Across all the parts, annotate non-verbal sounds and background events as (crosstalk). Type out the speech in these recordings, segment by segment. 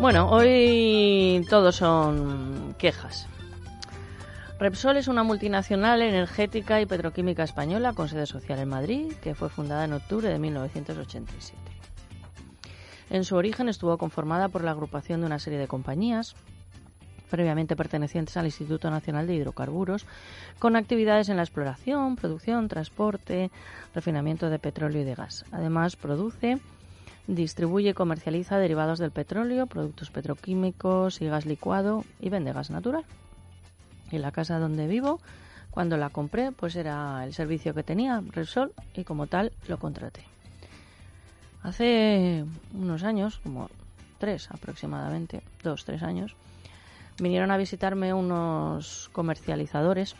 Bueno, hoy todos son quejas. Repsol es una multinacional energética y petroquímica española con sede social en Madrid, que fue fundada en octubre de 1987. En su origen estuvo conformada por la agrupación de una serie de compañías, previamente pertenecientes al Instituto Nacional de Hidrocarburos, con actividades en la exploración, producción, transporte, refinamiento de petróleo y de gas. Además, produce, distribuye y comercializa derivados del petróleo, productos petroquímicos y gas licuado y vende gas natural. Y la casa donde vivo, cuando la compré, pues era el servicio que tenía Repsol y como tal lo contraté. Hace unos años, como tres aproximadamente, dos, tres años, vinieron a visitarme unos comercializadores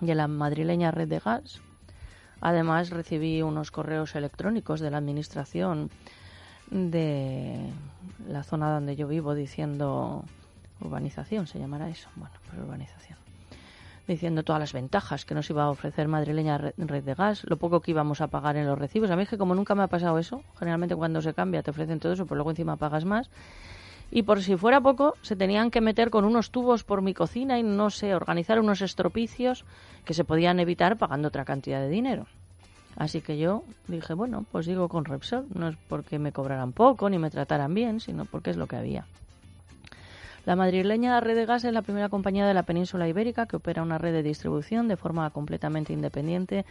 de la madrileña red de gas. Además recibí unos correos electrónicos de la administración de la zona donde yo vivo diciendo urbanización, se llamará eso. Bueno, pues urbanización. Diciendo todas las ventajas que nos iba a ofrecer madrileña red de gas, lo poco que íbamos a pagar en los recibos. A mí es que como nunca me ha pasado eso, generalmente cuando se cambia te ofrecen todo eso, pero luego encima pagas más. Y por si fuera poco, se tenían que meter con unos tubos por mi cocina y no sé, organizar unos estropicios que se podían evitar pagando otra cantidad de dinero. Así que yo dije, bueno, pues digo con Repsol, no es porque me cobraran poco ni me trataran bien, sino porque es lo que había. La madrileña Red de Gas es la primera compañía de la península ibérica que opera una red de distribución de forma completamente independiente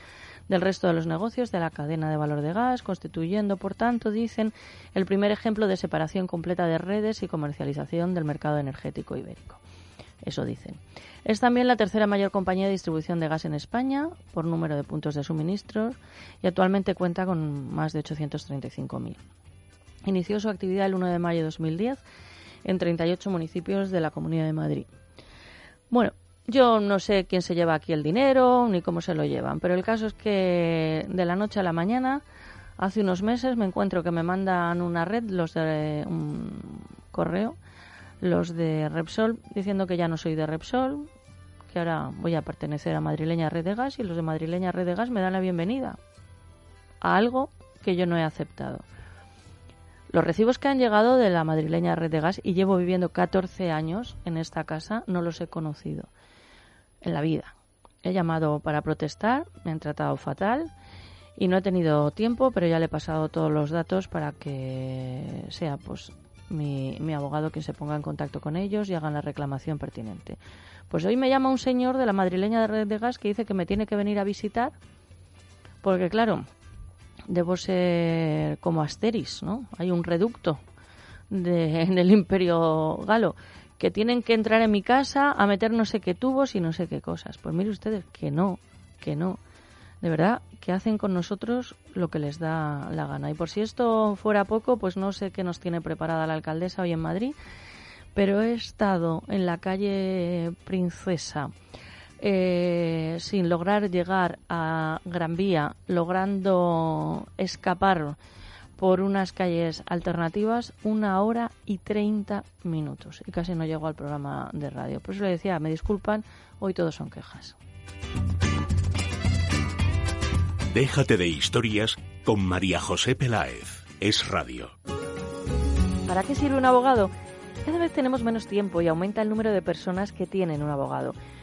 del resto de los negocios de la cadena de valor de gas, constituyendo, por tanto, dicen, el primer ejemplo de separación completa de redes y comercialización del mercado energético ibérico. Eso dicen. Es también la tercera mayor compañía de distribución de gas en España por número de puntos de suministro y actualmente cuenta con más de 835.000. Inició su actividad el 1 de mayo de 2010 en 38 municipios de la Comunidad de Madrid. Bueno, yo no sé quién se lleva aquí el dinero ni cómo se lo llevan, pero el caso es que de la noche a la mañana, hace unos meses, me encuentro que me mandan una red, los de un correo, los de Repsol, diciendo que ya no soy de Repsol, que ahora voy a pertenecer a Madrileña Red de Gas y los de Madrileña Red de Gas me dan la bienvenida a algo que yo no he aceptado. Los recibos que han llegado de la madrileña red de gas, y llevo viviendo 14 años en esta casa, no los he conocido en la vida. He llamado para protestar, me han tratado fatal y no he tenido tiempo, pero ya le he pasado todos los datos para que sea pues mi, mi abogado quien se ponga en contacto con ellos y hagan la reclamación pertinente. Pues hoy me llama un señor de la madrileña red de gas que dice que me tiene que venir a visitar porque claro, debo ser como Asteris, ¿no? Hay un reducto de, (laughs) en el imperio galo que tienen que entrar en mi casa a meter no sé qué tubos y no sé qué cosas. Pues mire ustedes que no, que no. De verdad, que hacen con nosotros lo que les da la gana. Y por si esto fuera poco, pues no sé qué nos tiene preparada la alcaldesa hoy en Madrid, pero he estado en la calle Princesa eh, sin lograr llegar a Gran Vía, logrando escapar por unas calles alternativas una hora y treinta minutos. Y casi no llego al programa de radio. Por eso le decía, me disculpan, hoy todos son quejas. Déjate de historias con María José Peláez. Es radio. ¿Para qué sirve un abogado? Cada vez tenemos menos tiempo y aumenta el número de personas que tienen un abogado.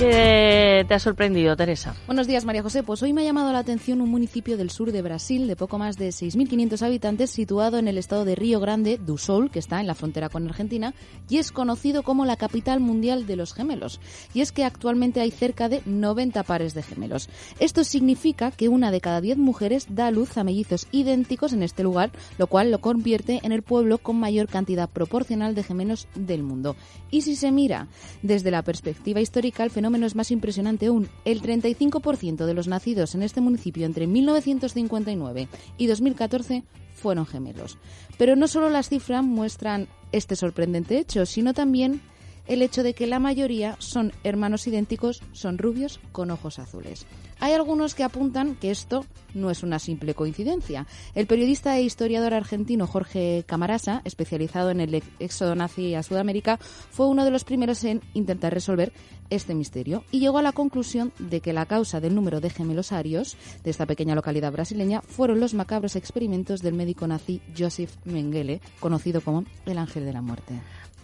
¿Qué te ha sorprendido, Teresa? Buenos días, María José. Pues hoy me ha llamado la atención un municipio del sur de Brasil de poco más de 6.500 habitantes situado en el estado de Río Grande do Sul, que está en la frontera con Argentina, y es conocido como la capital mundial de los gemelos. Y es que actualmente hay cerca de 90 pares de gemelos. Esto significa que una de cada 10 mujeres da a luz a mellizos idénticos en este lugar, lo cual lo convierte en el pueblo con mayor cantidad proporcional de gemelos del mundo. Y si se mira desde la perspectiva histórica, el fenómeno es más impresionante aún. El 35% de los nacidos en este municipio entre 1959 y 2014 fueron gemelos. Pero no solo las cifras muestran este sorprendente hecho, sino también el hecho de que la mayoría son hermanos idénticos, son rubios con ojos azules. Hay algunos que apuntan que esto no es una simple coincidencia. El periodista e historiador argentino Jorge Camarasa, especializado en el éxodo nazi a Sudamérica, fue uno de los primeros en intentar resolver este misterio y llegó a la conclusión de que la causa del número de gemelos arios de esta pequeña localidad brasileña fueron los macabros experimentos del médico nazi Joseph Mengele, conocido como el ángel de la muerte.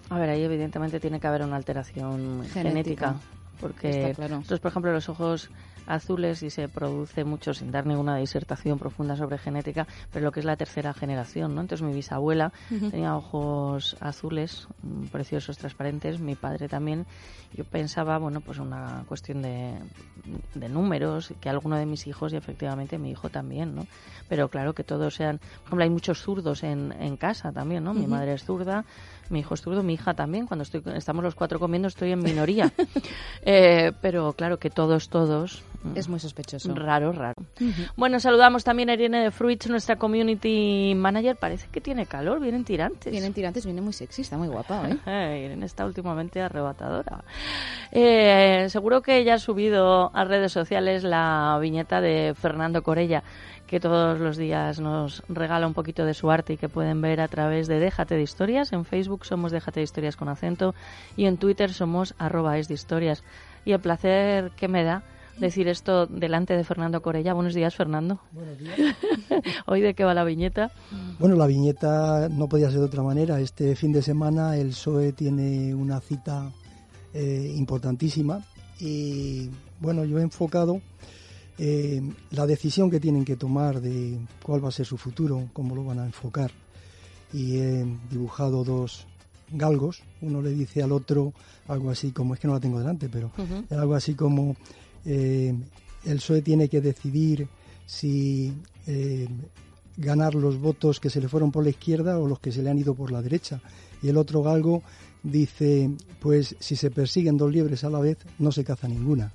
A ver, ahí evidentemente tiene que haber una alteración genética, Genética. porque claro. nosotros, por ejemplo, los ojos azules y se produce mucho sin dar ninguna disertación profunda sobre genética, pero lo que es la tercera generación, ¿no? Entonces mi bisabuela tenía ojos azules, mm, preciosos, transparentes, mi padre también. Yo pensaba, bueno, pues una cuestión de, de números, que alguno de mis hijos y efectivamente mi hijo también, ¿no? Pero claro que todos sean, por ejemplo, hay muchos zurdos en, en casa también, ¿no? Mi madre es zurda, mi hijo es zurdo, mi hija también. Cuando estoy, estamos los cuatro comiendo estoy en minoría. (laughs) Eh, pero claro que todos, todos. mm, Es muy sospechoso. Raro, raro. Bueno, saludamos también a Irene de Fruits, nuestra community manager. Parece que tiene calor, vienen tirantes. Vienen tirantes, viene muy sexy, está muy guapa, ¿eh? (laughs) Eh, Irene está últimamente arrebatadora. Eh, seguro que ella ha subido a redes sociales la viñeta de Fernando Corella, que todos los días nos regala un poquito de su arte y que pueden ver a través de Déjate de Historias. En Facebook somos Déjate de Historias con acento y en Twitter somos arroba es de historias. Y el placer que me da decir esto delante de Fernando Corella. Buenos días, Fernando. Buenos días. (laughs) Hoy de qué va la viñeta. Bueno, la viñeta no podía ser de otra manera. Este fin de semana el PSOE tiene una cita eh, importantísima y bueno, yo he enfocado eh, la decisión que tienen que tomar de cuál va a ser su futuro, cómo lo van a enfocar y he dibujado dos galgos. Uno le dice al otro algo así como, es que no la tengo delante, pero era algo así como eh, el PSOE tiene que decidir si eh, ganar los votos que se le fueron por la izquierda o los que se le han ido por la derecha. Y el otro galgo dice, pues si se persiguen dos liebres a la vez, no se caza ninguna.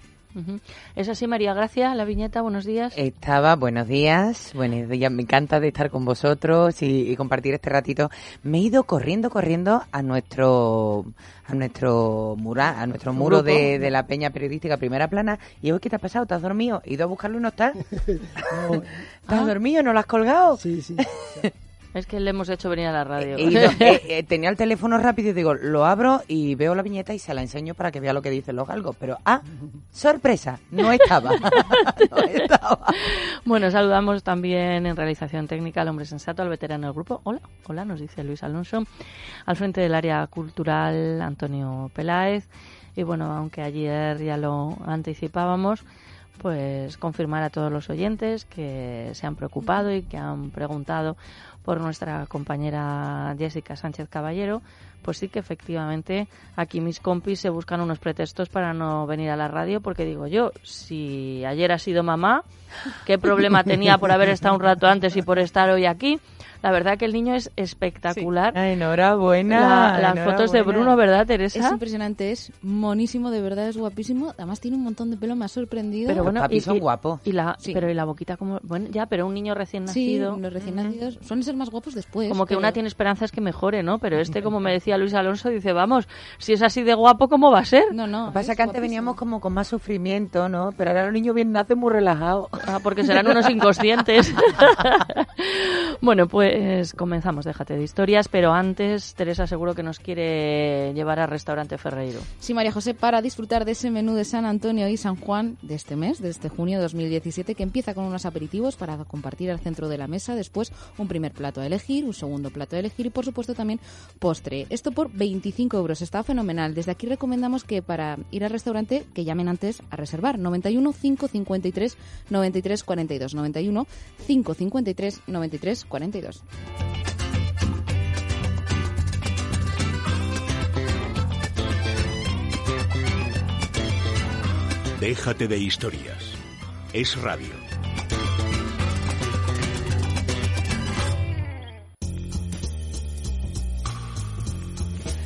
Es así, María Gracia, la viñeta. Buenos días. Estaba, buenos días, buenos días, me encanta de estar con vosotros y, y compartir este ratito. Me he ido corriendo, corriendo a nuestro a nuestro mural, a nuestro muro de, de la peña periodística Primera Plana y hoy ¿qué te ha pasado? ¿Te has dormido? ¿He ido a buscarlo y (laughs) no está? (laughs) No, ¿Te has dormido? ¿No lo has colgado? sí, sí. (laughs) Es que le hemos hecho venir a la radio. (laughs) Eh, eh, tenía el teléfono rápido y digo, lo abro y veo la viñeta y se la enseño para que vea lo que dicen los galgos. Pero, ah, sorpresa, no estaba. (laughs) no estaba. Bueno, saludamos también en realización técnica al hombre sensato, al veterano del grupo. Hola, hola, nos dice Luis Alonso. Al frente del área cultural, Antonio Peláez. Y bueno, aunque ayer ya lo anticipábamos, pues confirmar a todos los oyentes que se han preocupado y que han preguntado por nuestra compañera Jessica Sánchez Caballero, pues sí que efectivamente aquí mis compis se buscan unos pretextos para no venir a la radio, porque digo yo, si ayer ha sido mamá, ¿qué problema (laughs) tenía por haber estado un rato antes y por estar hoy aquí? La verdad que el niño es espectacular. enhorabuena. las fotos de Bruno, ¿verdad, Teresa? Es impresionante, es monísimo, de verdad es guapísimo. Además tiene un montón de pelo, me ha sorprendido. Pero bueno, Los papis son guapos. Y la, Sí. Pero y la boquita como... Bueno, ya, pero un niño recién sí, nacido... los recién Ujú. nacidos suelen ser más guapos después. Como que pero- una tiene esperanzas que mejore, ¿no? Pero este, como me decía (laughs) Luis Alonso, dice, vamos, si es así de guapo, ¿cómo va a ser? No, no. Lo que pasa es que antes guapísimo. veníamos como con más sufrimiento, ¿no? Pero ahora los niños bien nacen muy relajados. Ah, porque serán unos inconscientes. (laughs) bueno, pues comenzamos, déjate de historias, pero antes Teresa seguro que nos quiere llevar al restaurante Ferreiro. Sí, María José, para disfrutar de ese menú de San Antonio y San Juan de este mes, de este junio de 2017, que empieza con unos aperitivos para compartir al centro de la mesa, después un primer plato a elegir, un segundo plato a elegir y, por supuesto, también postre. Esto por 25 euros, está fenomenal. Desde aquí recomendamos que para ir al restaurante, que llamen antes a reservar. 91 553 93 42. 91 553 93 42. Déjate de historias. Es radio.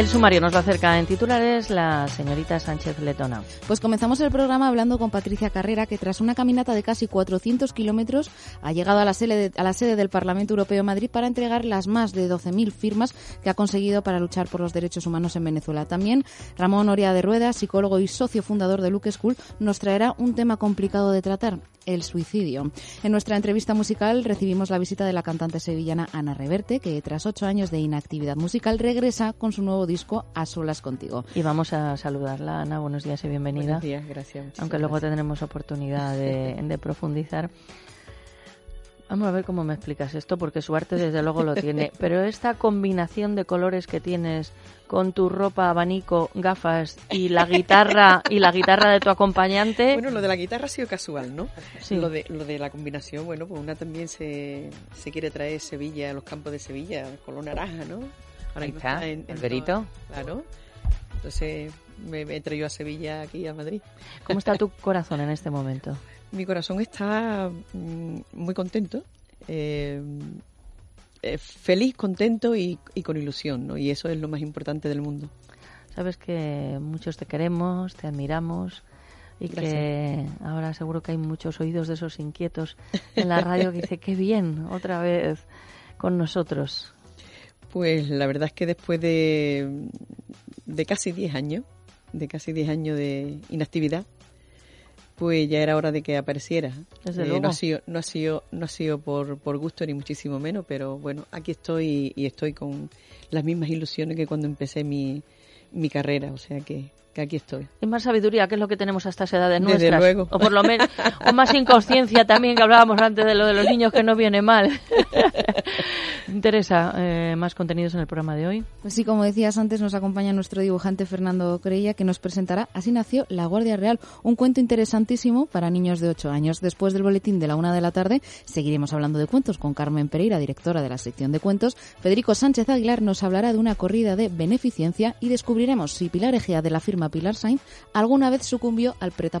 El sumario nos lo acerca en titulares la señorita Sánchez Letona. Pues comenzamos el programa hablando con Patricia Carrera, que tras una caminata de casi 400 kilómetros ha llegado a la, sede de- a la sede del Parlamento Europeo en Madrid para entregar las más de 12.000 firmas que ha conseguido para luchar por los derechos humanos en Venezuela. También Ramón Oria de Rueda, psicólogo y socio fundador de Luke School, nos traerá un tema complicado de tratar, el suicidio. En nuestra entrevista musical recibimos la visita de la cantante sevillana Ana Reverte, que tras ocho años de inactividad musical regresa con su nuevo disco A Solas Contigo. Y vamos a saludarla, Ana. Buenos días y bienvenida. Buenos días, gracias. Aunque luego gracias. tendremos oportunidad de, (laughs) de profundizar. Vamos a ver cómo me explicas esto, porque su arte desde luego lo tiene. (laughs) Pero esta combinación de colores que tienes con tu ropa, abanico, gafas y la guitarra y la guitarra de tu acompañante. Bueno, lo de la guitarra ha sido casual, ¿no? Sí. Lo, de, lo de la combinación, bueno, pues una también se, se quiere traer Sevilla, los campos de Sevilla, color naranja, ¿no? Ahora Ahí está, en- en Alberito. Claro. Entonces me, me traído a Sevilla aquí a Madrid. ¿Cómo está tu corazón en este momento? (laughs) Mi corazón está mm, muy contento, eh, eh, feliz, contento y, y con ilusión, ¿no? Y eso es lo más importante del mundo. Sabes que muchos te queremos, te admiramos y que ahora seguro que hay muchos oídos de esos inquietos en la radio que dice, qué bien, otra vez con nosotros. Pues la verdad es que después de, de casi 10 años, de casi 10 años de inactividad, pues ya era hora de que apareciera. Desde Eh, luego. No ha sido, no ha sido, no ha sido por, por gusto ni muchísimo menos, pero bueno, aquí estoy y estoy con las mismas ilusiones que cuando empecé mi, mi carrera, o sea que, que aquí estoy. Y más sabiduría, que es lo que tenemos a estas edades Desde nuestras. luego. O por lo menos, o más inconsciencia también, que hablábamos antes de lo de los niños, que no viene mal. (laughs) Teresa, eh, más contenidos en el programa de hoy. Pues sí, como decías antes, nos acompaña nuestro dibujante Fernando Creilla, que nos presentará Así nació La Guardia Real, un cuento interesantísimo para niños de 8 años. Después del boletín de la una de la tarde, seguiremos hablando de cuentos con Carmen Pereira, directora de la sección de cuentos. Federico Sánchez Aguilar nos hablará de una corrida de beneficencia y descubriremos si Pilar Egea de la firma Pilar Sainz alguna vez sucumbió al preta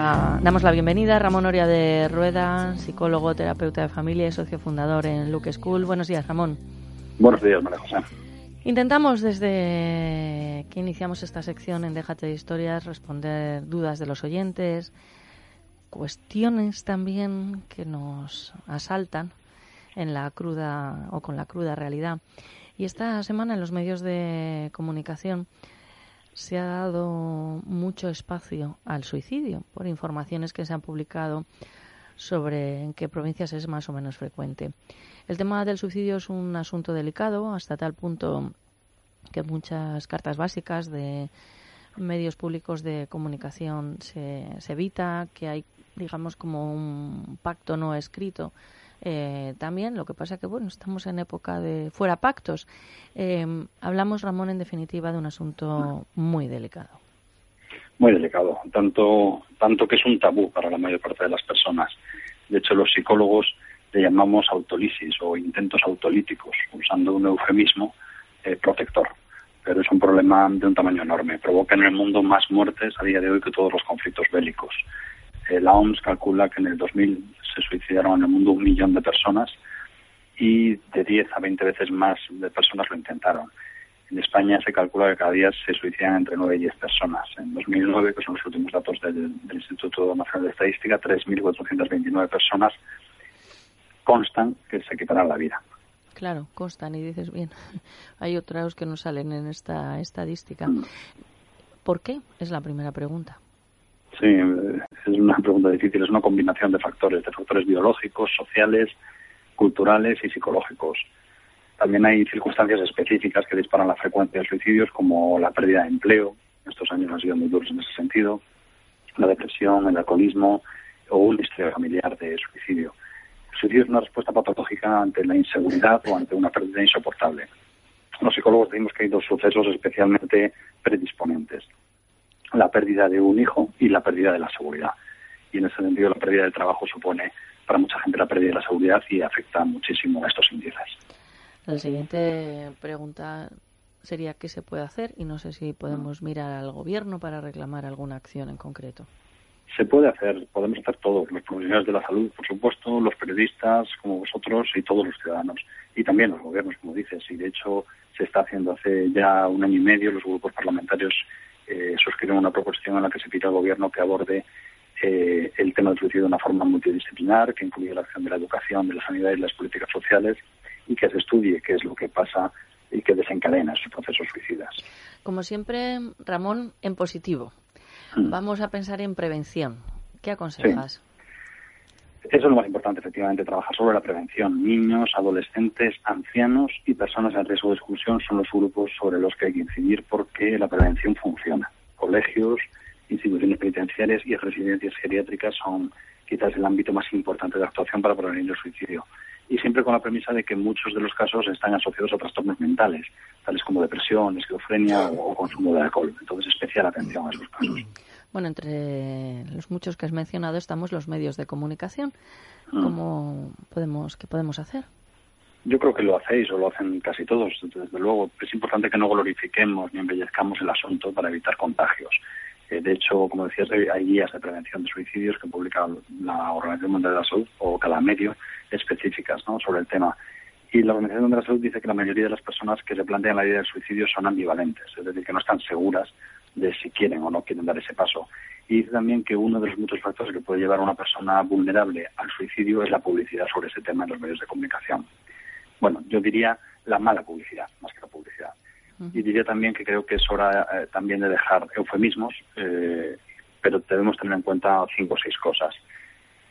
Damos la bienvenida a Ramón Oria de Rueda, psicólogo, terapeuta de familia y socio fundador en Luke School. Buenos días, Ramón. Buenos días, María José. Intentamos desde que iniciamos esta sección en Déjate de Historias responder dudas de los oyentes, cuestiones también que nos asaltan en la cruda o con la cruda realidad. Y esta semana en los medios de comunicación se ha dado mucho espacio al suicidio por informaciones que se han publicado sobre en qué provincias es más o menos frecuente. El tema del suicidio es un asunto delicado hasta tal punto que muchas cartas básicas de medios públicos de comunicación se, se evita, que hay, digamos, como un pacto no escrito eh, también. Lo que pasa que, bueno, estamos en época de fuera pactos. Eh, hablamos, Ramón, en definitiva, de un asunto muy delicado. Muy delicado, tanto, tanto que es un tabú para la mayor parte de las personas. De hecho, los psicólogos le llamamos autolisis o intentos autolíticos, usando un eufemismo eh, protector. Pero es un problema de un tamaño enorme. Provoca en el mundo más muertes a día de hoy que todos los conflictos bélicos. La OMS calcula que en el 2000 se suicidaron en el mundo un millón de personas y de 10 a 20 veces más de personas lo intentaron. En España se calcula que cada día se suicidan entre 9 y 10 personas. En 2009, que son los últimos datos del, Instituto Nacional de Estadística, 3.429 personas constan que se quitarán la vida. Claro, constan y dices bien. (laughs) Hay otros que no salen en esta estadística. Mm. ¿Por qué? Es la primera pregunta. Sí, es una pregunta difícil. Es una combinación de factores, de factores biológicos, sociales, culturales y psicológicos. También hay circunstancias específicas que disparan la frecuencia de suicidios, como la pérdida de empleo. Estos años han sido muy duros en ese sentido. La depresión, el alcoholismo o una historia familiar de suicidio. El suicidio es una respuesta patológica ante la inseguridad o ante una pérdida insoportable. Los psicólogos decimos que hay dos sucesos especialmente predisponentes la pérdida de un hijo y la pérdida de la seguridad. Y en ese sentido la pérdida del trabajo supone para mucha gente la pérdida de la seguridad y afecta muchísimo a estos índices. La siguiente pregunta sería qué se puede hacer y no sé si podemos mirar al gobierno para reclamar alguna acción en concreto. Se puede hacer, podemos hacer todos, los profesionales de la salud, por supuesto, los periodistas como vosotros y todos los ciudadanos. Y también los gobiernos, como dices. Y de hecho se está haciendo hace ya un año y medio, los grupos parlamentarios eh, suscriben una proposición en la que se pide al Gobierno que aborde eh, el tema del suicidio de una forma multidisciplinar, que incluye la acción de la educación, de la sanidad y las políticas sociales, y que se estudie qué es lo que pasa y que desencadena esos procesos suicidas. Como siempre, Ramón, en positivo. Mm. Vamos a pensar en prevención. ¿Qué aconsejas? Eso es lo más importante, efectivamente, trabajar sobre la prevención. Niños, adolescentes, ancianos y personas en riesgo de exclusión son los grupos sobre los que hay que incidir porque la prevención funciona. Colegios, instituciones penitenciarias y residencias geriátricas son quizás el ámbito más importante de actuación para prevenir el suicidio. Y siempre con la premisa de que muchos de los casos están asociados a trastornos mentales, tales como depresión, esquizofrenia o consumo de alcohol. Entonces, especial atención a esos casos. Bueno, entre los muchos que has mencionado estamos los medios de comunicación. Mm. ¿Cómo podemos, qué podemos hacer? Yo creo que lo hacéis o lo hacen casi todos, desde luego. Es importante que no glorifiquemos ni embellezcamos el asunto para evitar contagios. Eh, de hecho, como decías, hay guías de prevención de suicidios que publica la Organización Mundial de la Salud o cada medio específicas ¿no? sobre el tema. Y la Organización Mundial de la Salud dice que la mayoría de las personas que se plantean la idea del suicidio son ambivalentes, es decir, que no están seguras de si quieren o no quieren dar ese paso. Y dice también que uno de los muchos factores que puede llevar a una persona vulnerable al suicidio es la publicidad sobre ese tema en los medios de comunicación. Bueno, yo diría la mala publicidad, más que la publicidad. Y diría también que creo que es hora eh, también de dejar eufemismos, eh, pero debemos tener en cuenta cinco o seis cosas.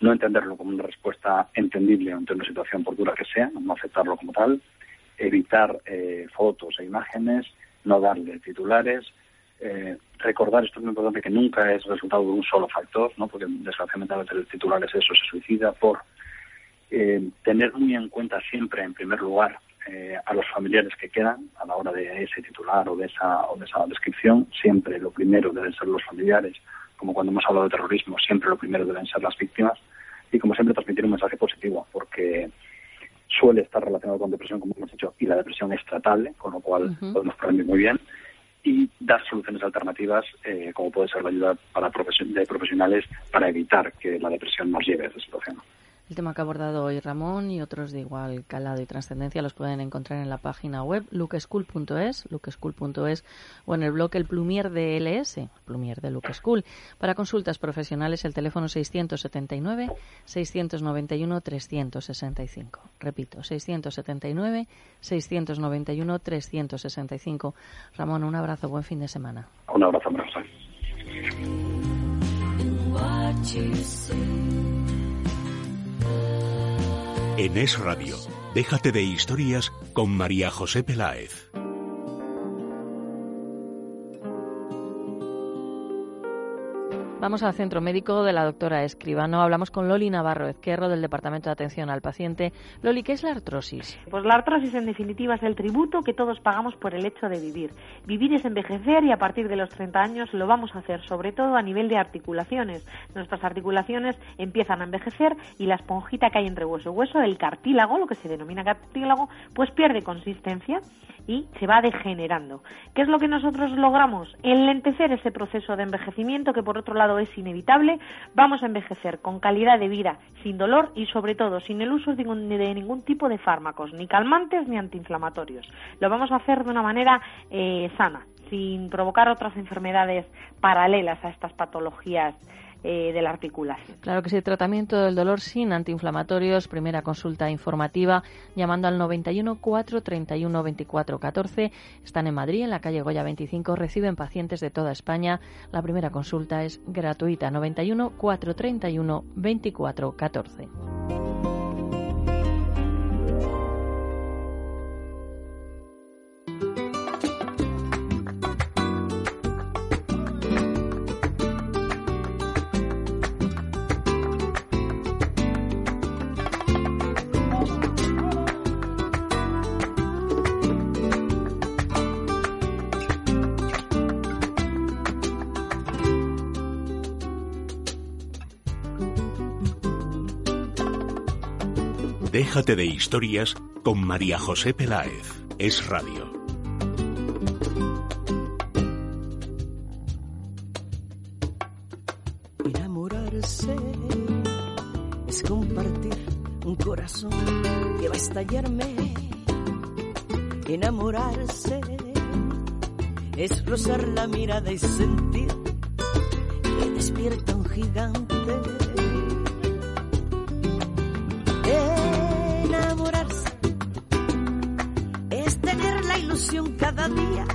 No entenderlo como una respuesta entendible ante una situación por dura que sea, no aceptarlo como tal, evitar eh, fotos e imágenes, no darle titulares, recordar, esto es muy importante, que nunca es resultado de un solo factor, ¿no? porque desgraciadamente a veces el titular es eso, se suicida por tener muy en cuenta siempre, en primer lugar, eh, a los familiares que quedan a la hora de ese titular o de esa, o de esa descripción. Siempre lo primero deben ser los familiares, como cuando hemos hablado de terrorismo, siempre lo primero deben ser las víctimas. Y como siempre transmitir un mensaje positivo, porque suele estar relacionado con depresión, como hemos dicho, y la depresión es tratable, con lo cual podemos prevenir muy bien y dar soluciones alternativas, eh, como puede ser la ayuda para de profesionales para evitar que la depresión nos lleve a esa situación. El tema que ha abordado hoy Ramón y otros de igual calado y trascendencia los pueden encontrar en la página web lukeschool.es, lukeschool.es o en el blog El Plumier de LS, Plumier de Luke School. Para consultas profesionales el teléfono 679 691 365. Repito, 679 691 365. Ramón, un abrazo, buen fin de semana. Un abrazo, abrazo. En Es Radio, déjate de historias con María José Peláez. Vamos al centro médico de la doctora Escribano. Hablamos con Loli Navarro Ezquerro del Departamento de Atención al Paciente. Loli, ¿qué es la artrosis? Pues la artrosis en definitiva es el tributo que todos pagamos por el hecho de vivir. Vivir es envejecer y a partir de los 30 años lo vamos a hacer, sobre todo a nivel de articulaciones. Nuestras articulaciones empiezan a envejecer y la esponjita que hay entre hueso y hueso, el cartílago, lo que se denomina cartílago, pues pierde consistencia y se va degenerando. ¿Qué es lo que nosotros logramos? Enlentecer ese proceso de envejecimiento que por otro lado es inevitable. Vamos a envejecer con calidad de vida, sin dolor y sobre todo sin el uso de ningún, tipo de fármacos, ni calmantes ni antiinflamatorios. Lo vamos a hacer de una manera eh, sana, sin provocar otras enfermedades paralelas a estas patologías eh, de. Claro que sí, tratamiento del dolor sin antiinflamatorios, primera consulta informativa llamando al 91 431 24 14. Están en Madrid, en la calle Goya 25, reciben pacientes de toda España. La primera consulta es gratuita, 91 431 24 14. Déjate de historias con María José Peláez. Es Radio. Enamorarse es compartir un corazón que va a estallarme. Enamorarse es rozar la mirada y sentir que despierta un gigante cada día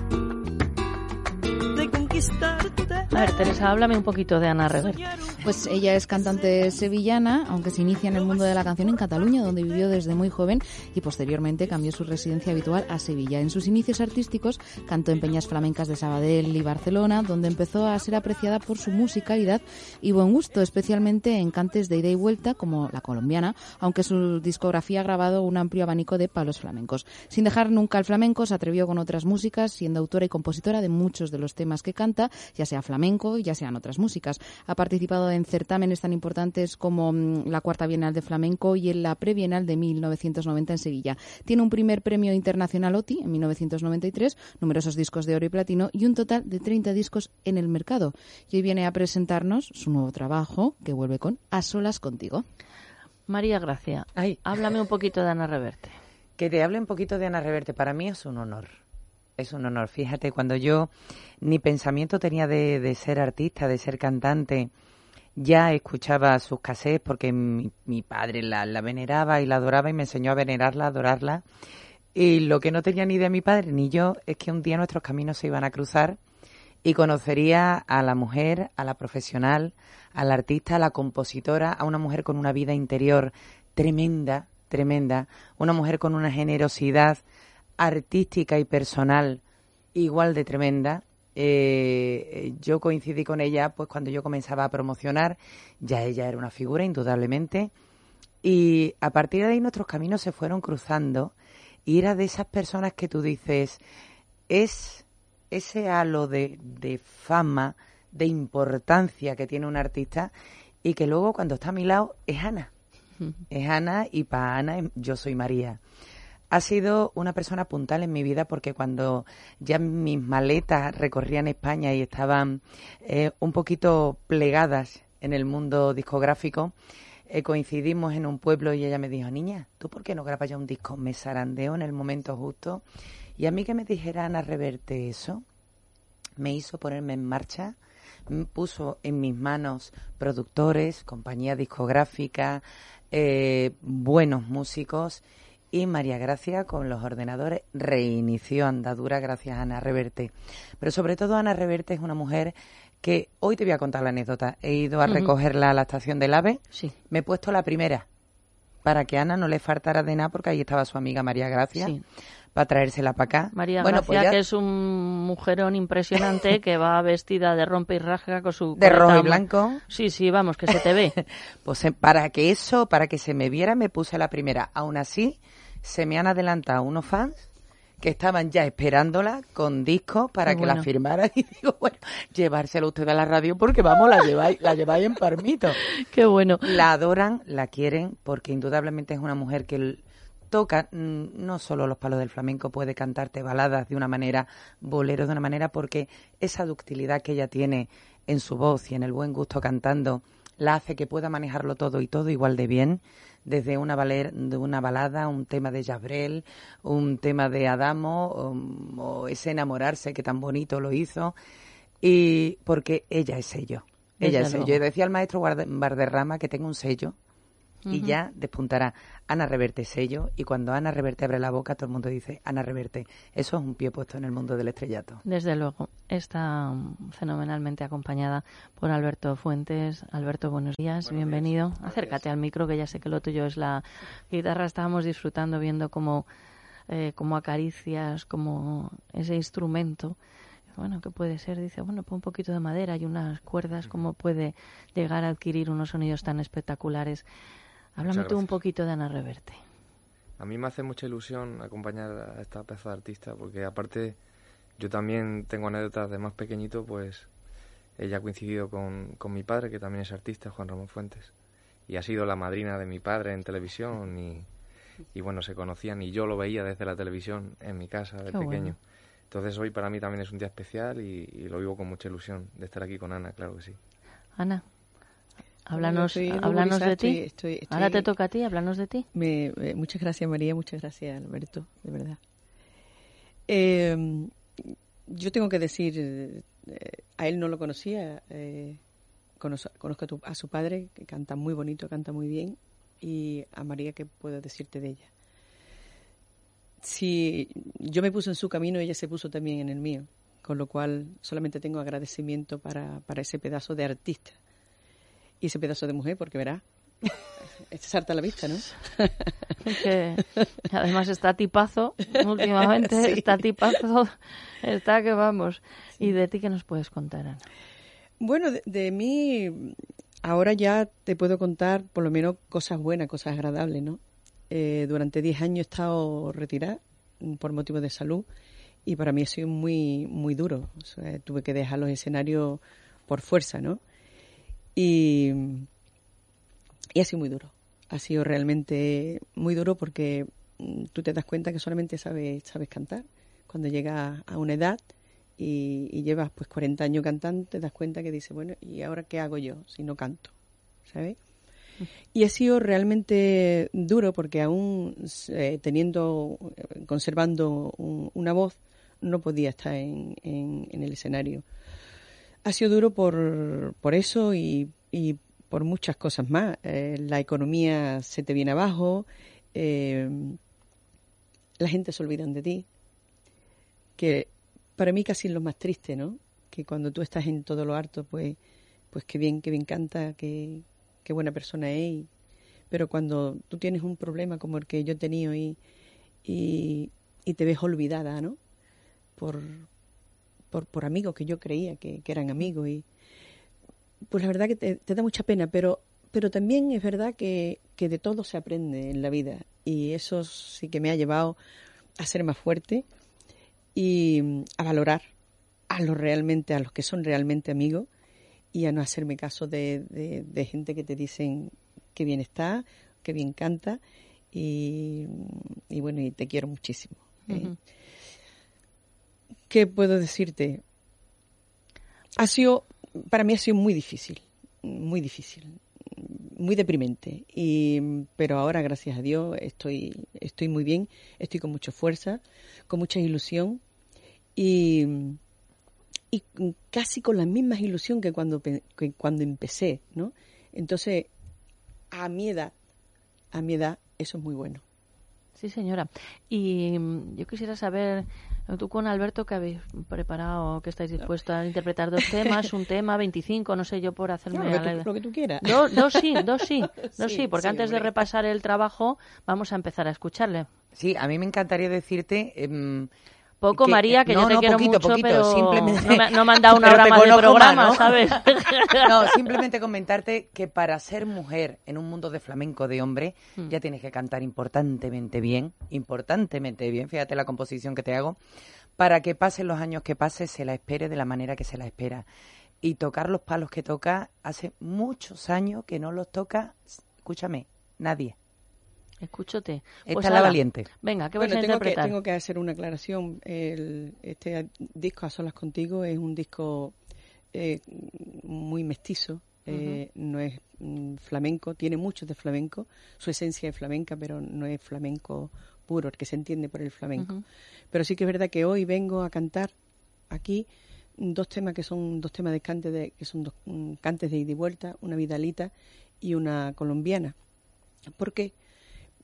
de conquistarte. A ver, Teresa, háblame un poquito de Ana Reverte. Pues ella es cantante sevillana, aunque se inicia en el mundo de la canción en Cataluña, donde vivió desde muy joven y posteriormente cambió su residencia habitual a Sevilla. En sus inicios artísticos cantó en peñas flamencas de Sabadell y Barcelona, donde empezó a ser apreciada por su musicalidad y buen gusto, especialmente en cantes de ida y vuelta como la colombiana, aunque su discografía ha grabado un amplio abanico de palos flamencos. Sin dejar nunca el flamenco, se atrevió con otras músicas, siendo autora y compositora de muchos de los temas que canta, ya sea flamenco flamenco, ya sean otras músicas. Ha participado en certámenes tan importantes como mm, la Cuarta Bienal de Flamenco y en la Prebienal de 1990 en Sevilla. Tiene un primer premio internacional OTI en 1993, numerosos discos de oro y platino y un total de 30 discos en el mercado. Y hoy viene a presentarnos su nuevo trabajo, que vuelve con A Solas Contigo. María Gracia, háblame un poquito de Ana Reverte. Que te hable un poquito de Ana Reverte, para mí es un honor. Es un honor. Fíjate, cuando yo ni pensamiento tenía de, de ser artista, de ser cantante, ya escuchaba sus cassettes porque mi, mi padre la, la, veneraba y la adoraba y me enseñó a venerarla, a adorarla. Y lo que no tenía ni de mi padre ni yo es que un día nuestros caminos se iban a cruzar y conocería a la mujer, a la profesional, a la artista, a la compositora, a una mujer con una vida interior tremenda, tremenda, una mujer con una generosidad artística y personal igual de tremenda eh, yo coincidí con ella pues cuando yo comenzaba a promocionar, ya ella era una figura indudablemente. Y a partir de ahí nuestros caminos se fueron cruzando. Y era de esas personas que tú dices, es ese halo de, de fama, de importancia que tiene un artista y que luego cuando está a mi lado es Ana. Es Ana y para Ana yo soy María ha sido una persona puntal en mi vida porque cuando ya mis maletas recorrían España y estaban eh, un poquito plegadas en el mundo discográfico, eh, coincidimos en un pueblo y ella me dijo, niña, ¿tú por qué no grabas ya un disco? Me zarandeo en el momento justo. Y a mí que me dijeran a reverte eso, me hizo ponerme en marcha, puso en mis manos productores, compañía discográfica, eh, buenos músicos y María Gracia con los ordenadores reinició andadura gracias a Ana Reverte. Pero sobre todo Ana Reverte es una mujer que hoy te voy a contar la anécdota. He ido a recogerla a la estación del AVE. Sí. Me he puesto la primera para que a Ana no le faltara de nada porque ahí estaba su amiga María Gracia. Para traérsela para acá. María bueno, Gracia, pues que es un mujerón impresionante (laughs) que va vestida de rompe y raja con su. De rojo y blanco. Sí, sí, vamos, que se te ve. (laughs) pues eh, para que eso, para que se me viera, me puse la primera. Aún así, se me han adelantado unos fans que estaban ya esperándola con discos para que la firmara (laughs) y digo, bueno, llevársela usted a la radio porque vamos, la lleváis, la lleváis en parmito. (laughs) Qué bueno. La adoran, la quieren porque indudablemente es una mujer que toca mm, no solo los palos del flamenco, puede cantarte baladas de una manera, boleros de una manera, porque esa ductilidad que ella tiene en su voz y en el buen gusto cantando la hace que pueda manejarlo todo y todo igual de bien desde una, valer, de una balada, un tema de Jabrel, un tema de Adamo, o, ese enamorarse que tan bonito lo hizo, y porque ella es sello. Ella es sello. Decía el maestro Barderrama que tengo un sello y ya despuntará Ana Reverte sello y cuando Ana Reverte abre la boca todo el mundo dice Ana Reverte. Eso es un pie puesto en el mundo del estrellato. Desde luego, está fenomenalmente acompañada por Alberto Fuentes. Alberto, buenos días, bienvenido. Acércate al micro que ya sé que lo tuyo es la guitarra. Estábamos disfrutando viendo cómo, eh, cómo acaricias, como ese instrumento bueno, ¿qué puede ser? Dice, bueno, pues un poquito de madera y unas cuerdas, ¿cómo puede llegar a adquirir unos sonidos tan espectaculares? Háblame tú un poquito de Ana Reverte. A mí me hace mucha ilusión acompañar a esta pieza de artista, porque aparte yo también tengo anécdotas de más pequeñito, pues ella ha coincidido con, con mi padre, que también es artista, Juan Ramón Fuentes, y ha sido la madrina de mi padre en televisión, y, y bueno, se conocían, y yo lo veía desde la televisión en mi casa de pequeño. Entonces hoy para mí también es un día especial y, y lo vivo con mucha ilusión de estar aquí con Ana, claro que sí. Ana, Háblanos, háblanos de ti. Ahora te toca a ti, háblanos de ti. Me, muchas gracias, María, muchas gracias, Alberto, de verdad. Eh, yo tengo que decir, eh, a él no lo conocía, eh, conozco, a, a, su padre, que canta muy bonito, canta muy bien, y a María, ¿qué puedo decirte de ella? Si yo me puse en su camino, ella se puso también en el mío, con lo cual solamente tengo agradecimiento para, para ese pedazo de artista y ese pedazo de mujer, porque verá, se salta a la vista, ¿no? que además está tipazo, últimamente (laughs) está tipazo, está que vamos. ¿Y de ti qué nos puedes contar, Ana? Bueno, de, mí ahora ya te puedo contar por lo menos cosas buenas, cosas agradables, ¿no? Eh, durante 10 años he estado retirada por motivos de salud y para mí ha sido muy, muy duro. tuve que dejar los escenarios por fuerza, ¿no? Y, y ha sido muy duro. Ha sido realmente muy duro porque mm, tú te das cuenta que solamente sabes, sabes cantar. Cuando llegas a una edad y, llevas pues 40 años cantando, te das cuenta que dices, bueno, ¿y ahora qué hago yo si no canto? ¿Sabes? Y ha sido realmente duro porque aún eh, teniendo, conservando un- una voz, no podía estar en, en- en el escenario. Ha sido duro por, por eso y, y por muchas cosas más. Eh, la economía se te viene abajo, eh, la gente se olvidan de ti, que para mí casi es lo más triste, ¿no? Que cuando tú estás en todo lo harto, pues, pues qué bien, qué bien canta, qué, qué buena persona es. pero cuando tú tienes un problema como el que yo he tenido y, y, y te ves olvidada, ¿no? Por, por, por amigos que yo creía que, eran amigos y pues la verdad que te, da mucha pena, pero pero también es verdad que, de todo se aprende en la vida y eso sí que me ha llevado a ser más fuerte y mm, a valorar a los realmente, a los que son realmente amigos y a no hacerme caso de, gente que te dicen que bien está, que bien canta y, y bueno, y te quiero muchísimo. ¿Qué puedo decirte? Ha sido, para mí ha sido muy difícil, muy difícil, muy deprimente. Y, pero ahora, gracias a Dios, estoy, estoy muy bien, estoy con mucha fuerza, con mucha ilusión y, y casi con la misma ilusión que cuando, que cuando empecé, ¿no? Entonces, a mi edad, a mi edad, eso es muy bueno. Sí, señora. Y mm, yo quisiera saber, tú con Alberto, que habéis preparado, que estáis dispuestos a interpretar dos temas, un tema, 25, no sé yo por hacerme No, lo, que a la tú, idea. lo que tú quieras. Dos, dos sí, dos sí, (laughs) dos sí, Sí, porque sí, antes de repasar el trabajo vamos a empezar a escucharle. Sí, a mí me encantaría decirte... em, Poco, María, que no, yo te no, quiero poquito, mucho, poquito, pero simplemente... no me- no me han dado (laughs) una. ¿sabes? (laughs) no, (laughs) simplemente comentarte que para ser mujer en un mundo de flamenco de hombre, Mm. ya tienes que cantar importantemente bien, importantemente bien, fíjate la composición que te hago, para que pasen los años que pase, se la espere de la manera que se la espera. Y tocar los palos que toca, hace muchos años que no los toca, escúchame, nadie. Escúchote. Esta Pues es la valiente. Venga, ¿qué Bueno, a tengo que, interpretar? tengo que hacer una aclaración. El, este disco A Solas Contigo es un disco eh, muy mestizo. eh, No es mm, flamenco, tiene mucho de flamenco. Su esencia es flamenca, pero no es flamenco puro, el que se entiende por el flamenco. Pero sí que es verdad que hoy vengo a cantar aquí dos temas que son dos temas de cante de, que son dos mm, cantes de ida y vuelta, una vidalita y una colombiana. ¿Por qué?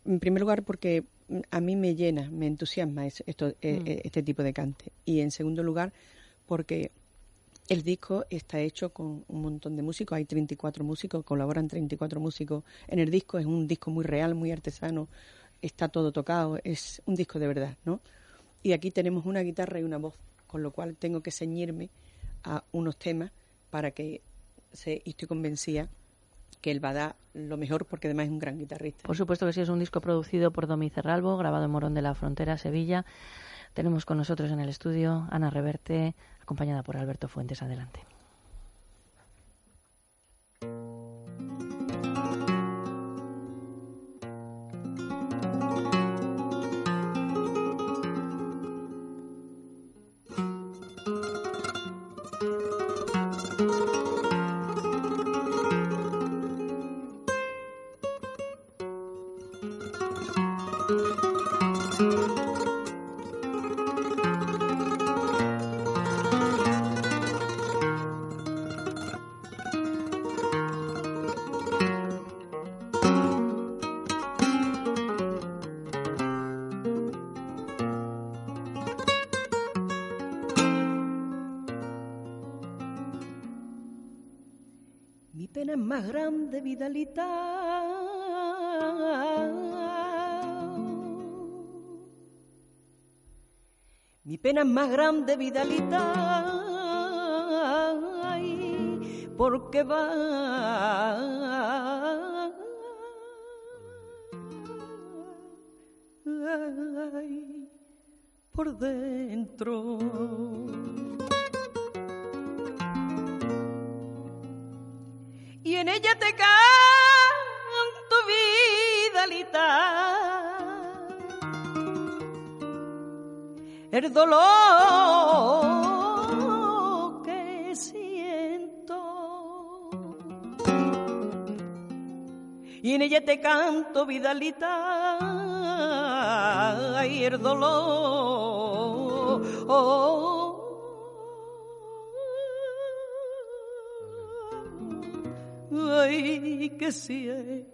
En primer lugar, porque a mí me llena, me entusiasma esto, eh, Mm. eh, este tipo de cante. Y en segundo lugar, porque el disco está hecho con un montón de músicos, hay 34 músicos, colaboran 34 músicos en el disco, es un disco muy real, muy artesano, está todo tocado, es un disco de verdad, ¿no? Y aquí tenemos una guitarra y una voz, con lo cual tengo que ceñirme a unos temas para que se, y estoy convencida que él va a dar lo mejor porque además es un gran guitarrista. Por supuesto que sí, es un disco producido por Domi Cerralbo, grabado en Morón de la Frontera, Sevilla. Tenemos con nosotros en el estudio Ana Reverte, acompañada por Alberto Fuentes. Adelante. Grande, Vidalita. Mi pena más grande, Vidalita. Ay, porque va. Por dentro. En ella te canto vidalita. El dolor que siento. Y en ella te canto vidalita y el dolor ay que siento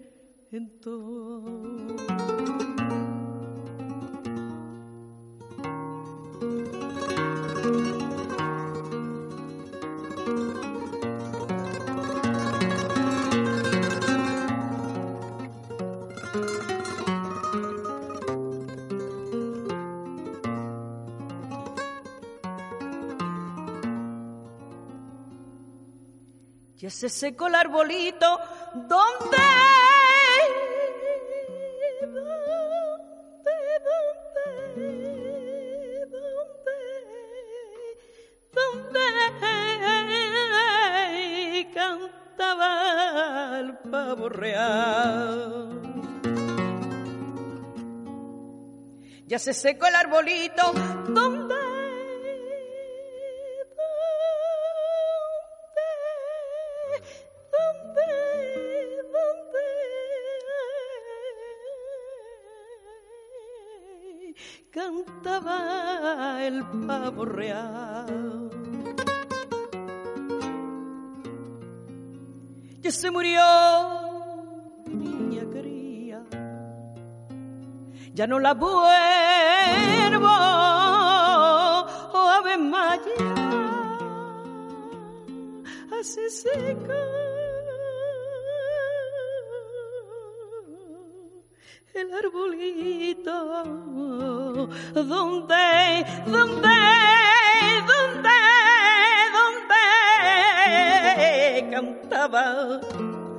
Ya se secó el arbolito donde cantaba el pavo real. Ya se secó el arbolito donde no la vuelvo a ver más así seca. el arbolito donde, donde, donde, donde cantaba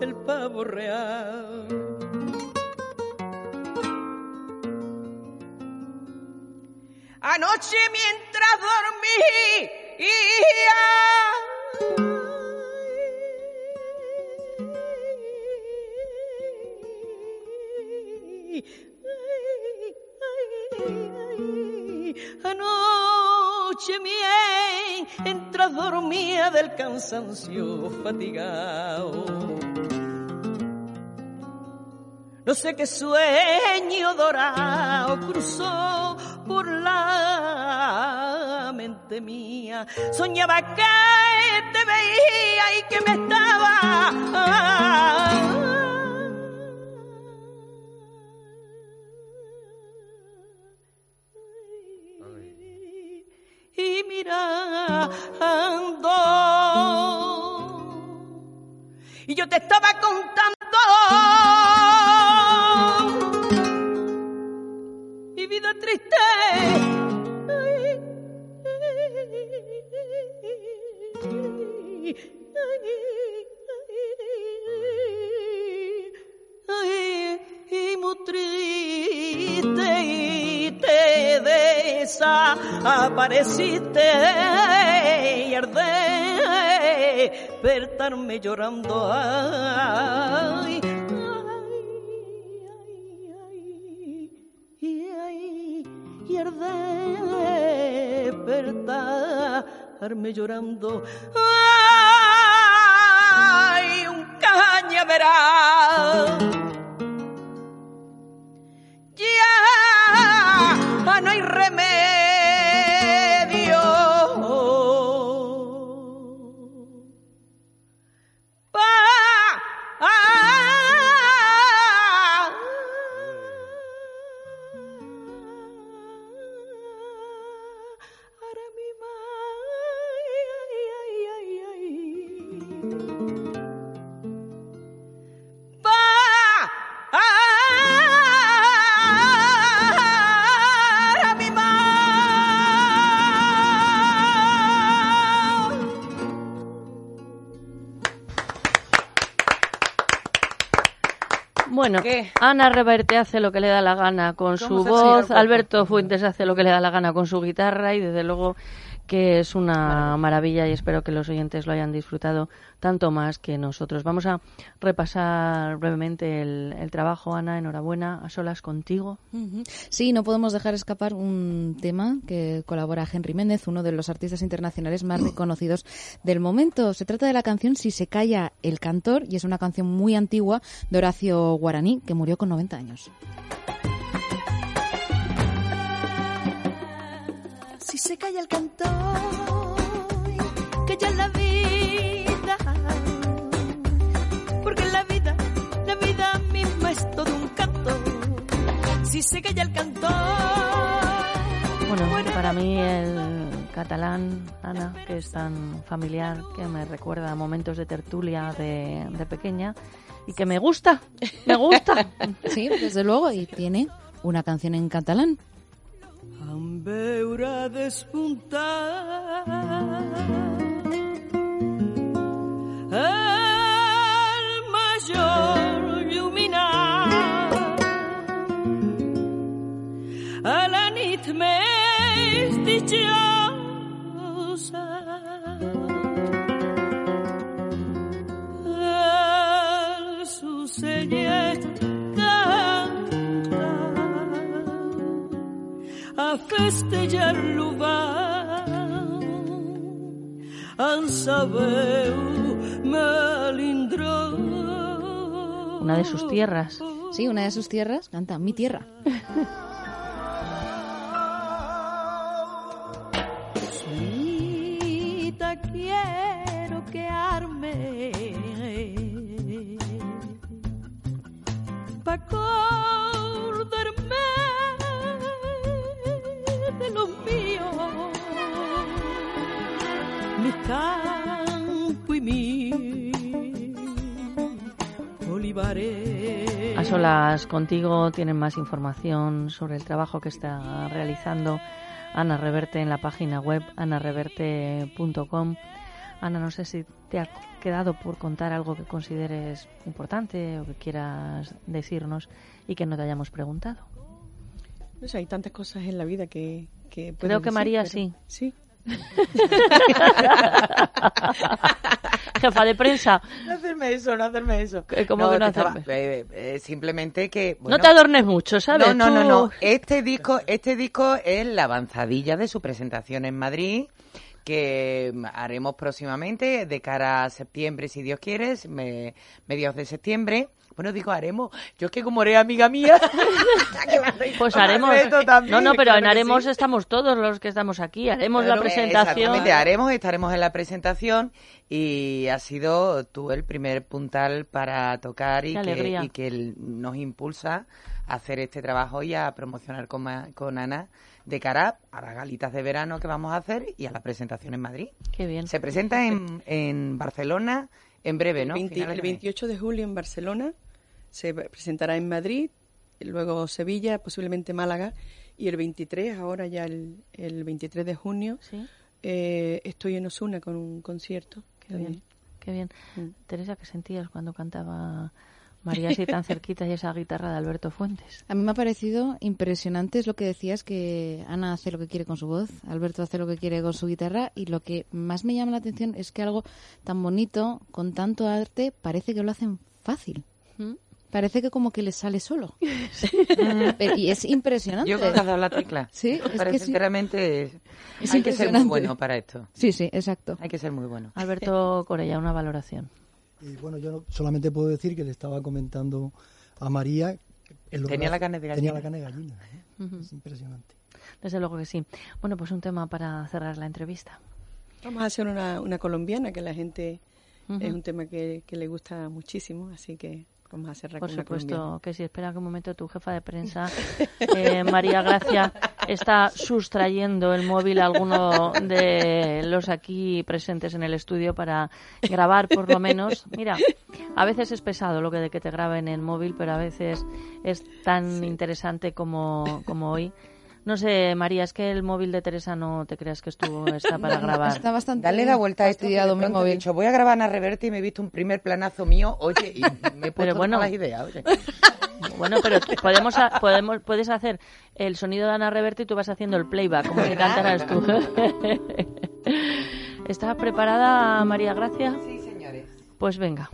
el pavo real. Anoche mientras dormía Anoche mientras dormía del cansancio fatigado. No sé qué sueño dorado cruzó por la mente mía. Soñaba que te veía y que me estaba y mirando. Y yo te estaba contando. Desapareciste y al despertarme llorando. Ay, ay, ay, y al despertarme llorando. Ay, un cañaveral Ana Reverte hace lo que le da la gana con su ¿Cómo se ha liado voz? Alberto Fuentes hace lo que le da la gana con su guitarra y desde luego que es una maravilla y espero que los oyentes lo hayan disfrutado tanto más que nosotros. Vamos a repasar brevemente el, el trabajo, Ana, enhorabuena, a solas contigo. Sí, no podemos dejar escapar un tema que colabora Henry Méndez, uno de los artistas internacionales más reconocidos del momento. Se trata de la canción Si se calla el cantor y es una canción muy antigua de Horacio Guaraní, que murió con 90 años. Si se calla el cantor, que ya la vida, porque la vida, la vida misma es todo un canto. Si se calla el cantor, Bueno, para mí el catalán, Ana, que es tan familiar, que me recuerda a momentos de tertulia de, de pequeña y que me gusta, me gusta. (laughs) Sí, desde luego, y tiene una canción en catalán. Em veure despuntar el major il·luminat a la nit més dichosa en melindró Una de sus tierras. Sí, una de sus tierras canta Mi Tierra. Quiero pa' acordarme míos, mi campo y mi olivares. A solas contigo tienen más información sobre el trabajo que está realizando Ana Reverte en la página web anareverte.com. Ana, no sé si te ha quedado por contar algo que consideres importante o que quieras decirnos y que no te hayamos preguntado. No sé, hay tantas cosas en la vida que... que Creo que decir, María pero- sí. Sí. (laughs) Jefa de prensa. No hacerme eso, no hacerme eso. ¿Cómo que no estaba- hacerme? eh, eh, simplemente que... no te adornes mucho, ¿sabes? No, no, no, no. Este disco, este disco es la avanzadilla de su presentación en Madrid que haremos próximamente de cara a septiembre, si Dios quiere, me- mediados de septiembre. Bueno, digo haremos. Yo es que como eres amiga mía, (laughs) (laughs) Pues Vamos a haremos. también, no, no, pero claro en que haremos sí. estamos todos los que estamos aquí. Haremos la presentación. Exactamente, haremos, estaremos en la presentación y ha sido tú el primer puntal para tocar y que, y nos impulsa a hacer este trabajo y a promocionar con, Ma- con Ana de cara a las galitas de verano que vamos a hacer y a la presentación en Madrid. Qué bien. Se presenta en, en Barcelona en breve, ¿no? El, 20 Finales el de mes. 28 de julio en Barcelona, se presentará en Madrid, luego Sevilla, posiblemente Málaga, y el 23, ahora ya el, el 23 de junio, eh, estoy en Osuna con un concierto. Qué bien, qué bien. Mm. Teresa, ¿qué sentías cuando cantaba María así tan cerquita y esa guitarra de Alberto Fuentes? A mí me ha parecido impresionante es lo que decías, que Ana hace lo que quiere con su voz, Alberto hace lo que quiere con su guitarra y lo que más me llama la atención es que algo tan bonito, con tanto arte, parece que lo hacen fácil. Parece que como que les sale solo. Pero- (laughs) y es impresionante. Yo creo que has dado la tecla. Sí, es Para que sí. sinceramente es- Es hay que ser muy bueno para esto. Sí, sí, exacto. Hay que ser muy bueno. Alberto Corella, una valoración. Y bueno, yo solamente puedo decir que le estaba comentando a María. los Tenía la carne de Tenía gallina. la carne de gallina. ¿eh? Ujú. Es impresionante. Desde luego que sí. Bueno, pues un tema para cerrar la entrevista. Vamos a hacer una, una colombiana que la gente Ujú. es un tema que, que le gusta muchísimo, así que Por supuesto que sí. Espera que un momento tu jefa de prensa, (laughs) eh, María Gracia, está sustrayendo el móvil a alguno de los aquí presentes en el estudio para grabar por lo menos. Mira, a veces es pesado lo que de que te graben en móvil, pero a veces es tan interesante como, como hoy No sé, María, es que el móvil de Teresa no te creas que estuvo está para grabar. Está bastante Dale la vuelta a de mi pronto he dicho, voy a grabar Ana Reverte y me he visto un primer planazo mío. Oye, y me he puesto bueno. las ideas. Oye. Bueno, pero podemos, podemos puedes hacer el sonido de Ana Reverte y tú vas haciendo el playback, como si cantaras tú. (laughs) ¿Estás preparada, María Gracia? Sí, señores. Pues venga.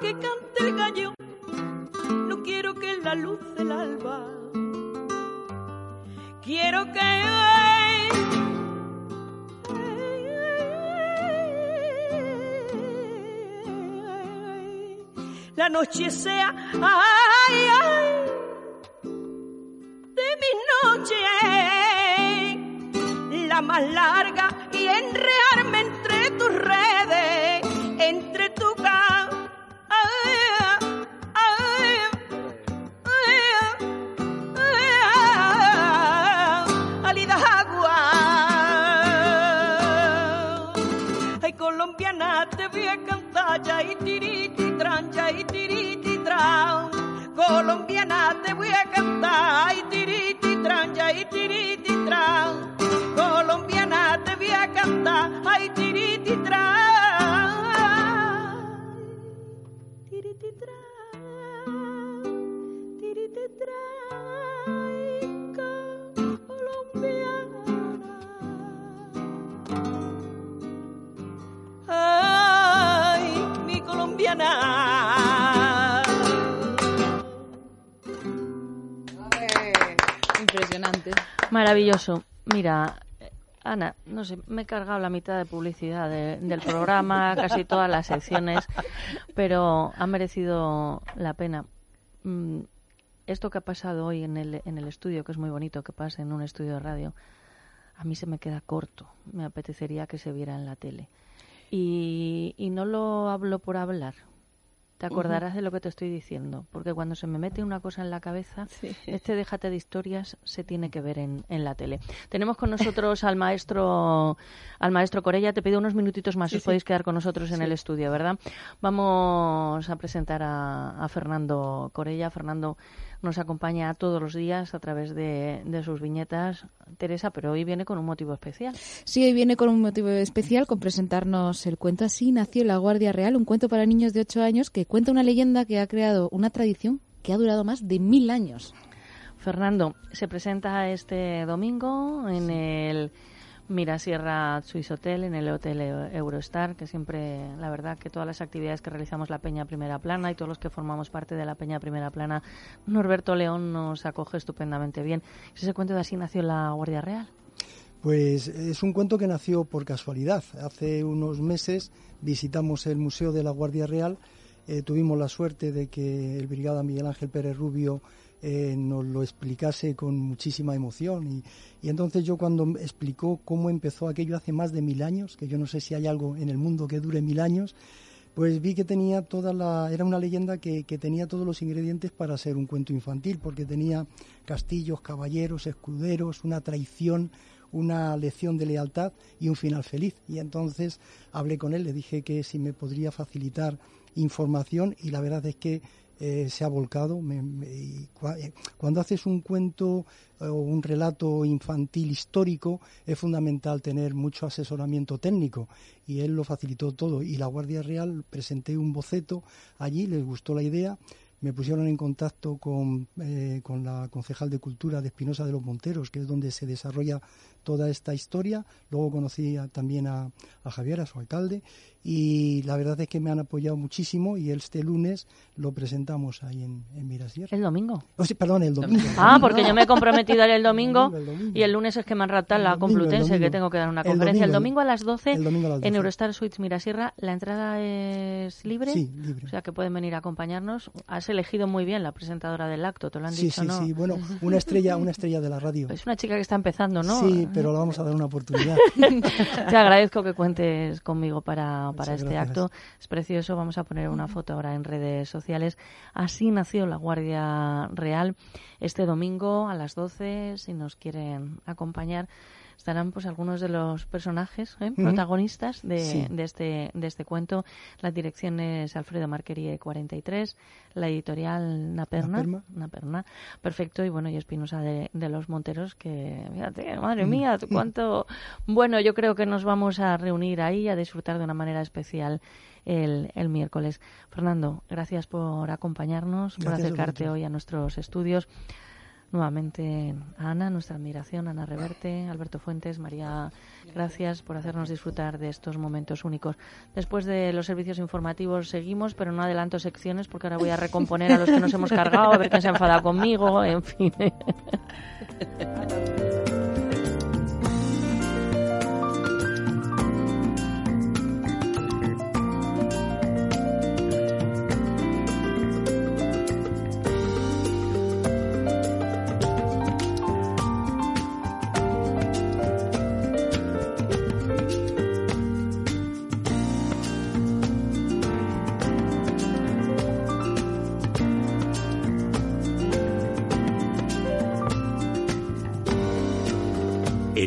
Que cante el gallo, no quiero que la luz del alba. Quiero que la noche sea ay, ay, de mi noche la más larga Mira, eh, Ana, no sé, me he cargado la mitad de publicidad de- del programa, (laughs) casi todas las secciones, pero ha merecido la pena. Mm, Esto que ha pasado hoy en el, en el estudio, que es muy bonito que pase en un estudio de radio, a mí se me queda corto. Me apetecería que se viera en la tele. Y, y no lo hablo por hablar. Te acordarás de lo que te estoy diciendo, porque cuando se me mete una cosa en la cabeza, este déjate de historias se tiene que ver en, en la tele. Tenemos con nosotros al maestro al maestro Corella. Te pido unos minutitos más, Sí, os sí. podéis quedar con nosotros en el estudio, ¿verdad? Vamos a presentar a, a Fernando Corella. Fernando nos acompaña todos los días a través de, de sus viñetas. Teresa, pero hoy viene con un motivo especial. Sí, hoy viene con un motivo especial, con presentarnos el cuento Así nació la Guardia Real, un cuento para niños de 8 años que cuenta una leyenda que ha creado una tradición que ha durado más de mil años. Fernando, se presenta este domingo en el Mirasierra Swiss Hotel, en el Hotel E- Eurostar, que siempre, la verdad, que todas las actividades que realizamos la Peña Primera Plana y todos los que formamos parte de la Peña Primera Plana, Norberto León nos acoge estupendamente bien. ¿Es ese cuento de así nació la Guardia Real? Pues es un cuento que nació por casualidad. Hace unos meses visitamos el Museo de la Guardia Real. eh, tuvimos la suerte de que el brigada Miguel Ángel Pérez Rubio eh, nos lo explicase con muchísima emoción. Y, y entonces yo cuando explicó cómo empezó aquello hace más de mil años, que yo no sé si hay algo en el mundo que dure mil años, pues vi que tenía toda la era una leyenda que, que tenía todos los ingredientes para ser un cuento infantil porque tenía castillos caballeros escuderos una traición una lección de lealtad y un final feliz y entonces hablé con él le dije que si me podría facilitar información y la verdad es que eh, se ha volcado. Me- eh, cuando haces un cuento eh, o un relato infantil histórico es fundamental tener mucho asesoramiento técnico y él lo facilitó todo. Y la Guardia Real presenté un boceto allí, les gustó la idea. Me pusieron en contacto con, con la concejal de Cultura de Espinosa de los Monteros, que es donde se desarrolla toda esta historia. Luego conocí a- también a, a Javier, a su alcalde, y la verdad es que me han apoyado muchísimo y este lunes lo presentamos ahí en, en Mirasierra. ¿El domingo? Oh, sí, perdón, el domingo. (laughs) Ah, porque yo me he comprometido el domingo, El domingo. y el lunes es que me han raptado la Complutense, que tengo que dar una conferencia. El domingo, a las 12 el domingo a las en 12. Eurostar Suites Mirasierra. ¿La entrada es libre? Sí, libre. O sea que pueden venir a acompañarnos. Has elegido muy bien la presentadora del acto, te lo han Sí, dicho, sí, ¿no? sí. Bueno, (laughs) una estrella, una estrella de la radio. Es una chica que está empezando, ¿no? Sí, pero le vamos a dar una oportunidad. (laughs) Te agradezco que cuentes conmigo para, para este gracias. acto. Es precioso. Vamos a poner una foto ahora en redes sociales. Así nació la Guardia Real este domingo a las 12. Si nos quieren acompañar, estarán pues algunos de los personajes ¿eh? Protagonistas de, Sí. de este de este cuento. La dirección es Alfredo Marquerie 43, la editorial Naperna. Naperna. Perfecto y bueno, y Espinosa de, de los Monteros que fíjate, madre Mm. mía, cuánto bueno, yo creo que nos vamos a reunir ahí a disfrutar de una manera especial el, el miércoles. Fernando, gracias por acompañarnos, por Gracias acercarte hoy a nuestros estudios. Nuevamente Ana, nuestra admiración, Ana Reverte, Alberto Fuentes, María, gracias por hacernos disfrutar de estos momentos únicos. Después de los servicios informativos seguimos, pero no adelanto secciones porque ahora voy a recomponer a los que nos hemos cargado, a ver quién se ha enfadado conmigo, en fin. (laughs)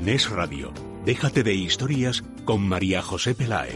Es Radio, déjate de historias con María José Peláez.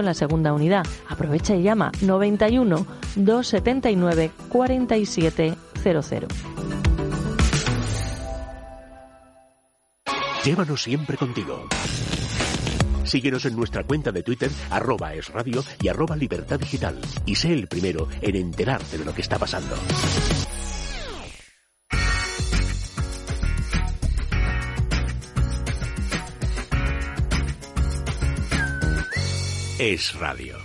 en la segunda unidad. Aprovecha y llama 91 279 4700. Llévanos siempre contigo. Síguenos en nuestra cuenta de Twitter, arroba es radio y arroba libertad digital. Y sé el primero en enterarte de lo que está pasando. Es radio.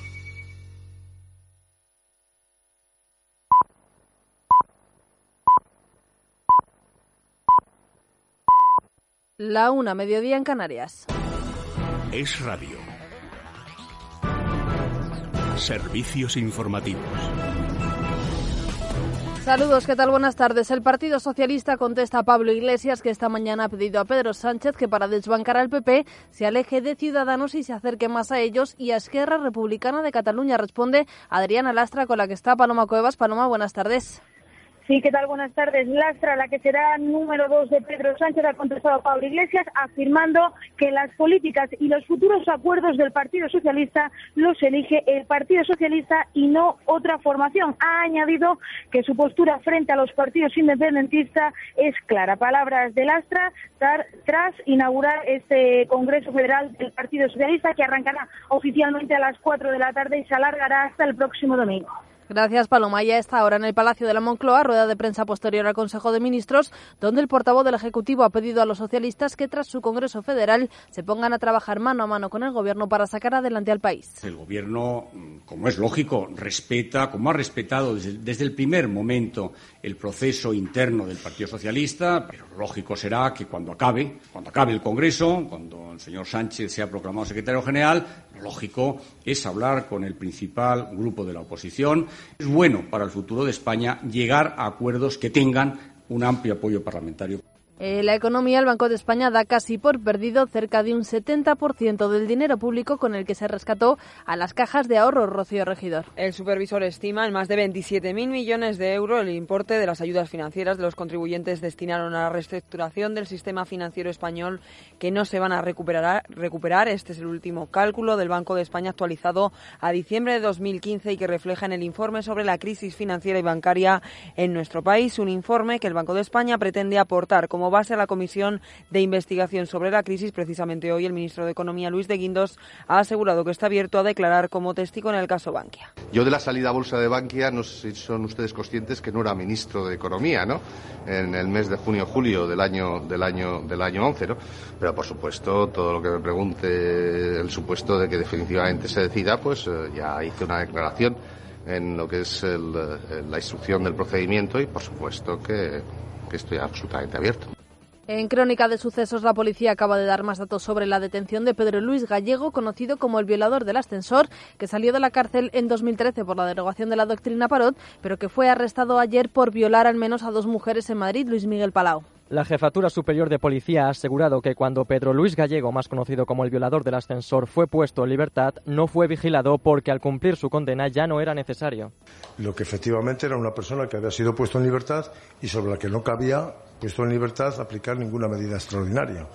La una, mediodía en Canarias. Es radio. Servicios informativos. Saludos, ¿qué tal? Buenas tardes. El Partido Socialista contesta a Pablo Iglesias que esta mañana ha pedido a Pedro Sánchez que para desbancar al PP se aleje de Ciudadanos y se acerque más a ellos y a Esquerra Republicana de Cataluña. Responde Adriana Lastra con la que está Paloma Cuevas. Paloma, buenas tardes. Sí, ¿qué tal? Buenas tardes. Lastra, la que será número dos de Pedro Sánchez, ha contestado a Pablo Iglesias afirmando que las políticas y los futuros acuerdos del Partido Socialista los elige el Partido Socialista y no otra formación. Ha añadido que su postura frente a los partidos independentistas es clara. Palabras de Lastra tras inaugurar este Congreso Federal del Partido Socialista que arrancará oficialmente a las cuatro de la tarde y se alargará hasta el próximo domingo. Gracias, Paloma. Ya está ahora en el Palacio de la Moncloa, rueda de prensa posterior al Consejo de Ministros, donde el portavoz del Ejecutivo ha pedido a los socialistas que tras su Congreso Federal se pongan a trabajar mano a mano con el Gobierno para sacar adelante al país. El Gobierno, como es lógico, respeta, como ha respetado desde, desde el primer momento el proceso interno del Partido Socialista, pero lógico será que cuando acabe, cuando acabe el Congreso, cuando el señor Sánchez sea proclamado secretario general, lógico es hablar con el principal grupo de la oposición. Es bueno para el futuro de España llegar a acuerdos que tengan un amplio apoyo parlamentario. Eh, la economía, el Banco de España da casi por perdido cerca de un 70% del dinero público con el que se rescató a las cajas de ahorro, Rocío Regidor. El supervisor estima en más de 27.000 millones de euros el importe de las ayudas financieras de los contribuyentes destinaron a la reestructuración del sistema financiero español que no se van a recuperar. recuperar. Este es el último cálculo del Banco de España actualizado a diciembre de 2015 y que refleja en el informe sobre la crisis financiera y bancaria en nuestro país, un informe que el Banco de España pretende aportar como base a la Comisión de Investigación sobre la Crisis. Precisamente hoy el ministro de Economía, Luis de Guindos, ha asegurado que está abierto a declarar como testigo en el caso Bankia. Yo de la salida a bolsa de Bankia, no sé si son ustedes conscientes que no era ministro de Economía, ¿no? En el mes de junio-julio del año, del, año, del año 11, ¿no? Pero por supuesto, todo lo que me pregunte el supuesto de que definitivamente se decida, pues eh, ya hice una declaración en lo que es el, la instrucción del procedimiento y por supuesto que estoy absolutamente abierto. En Crónica de Sucesos, la policía acaba de dar más datos sobre la detención de Pedro Luis Gallego, conocido como el violador del ascensor, que salió de la cárcel en 2013 por la derogación de la doctrina Parot, pero que fue arrestado ayer por violar al menos a dos mujeres en Madrid, Luis Miguel Palau. La Jefatura Superior de Policía ha asegurado que cuando Pedro Luis Gallego, más conocido como el violador del ascensor, fue puesto en libertad, no fue vigilado porque al cumplir su condena ya no era necesario. Lo que efectivamente era una persona que había sido puesto en libertad y sobre la que no cabía, puesto en libertad, aplicar ninguna medida extraordinaria.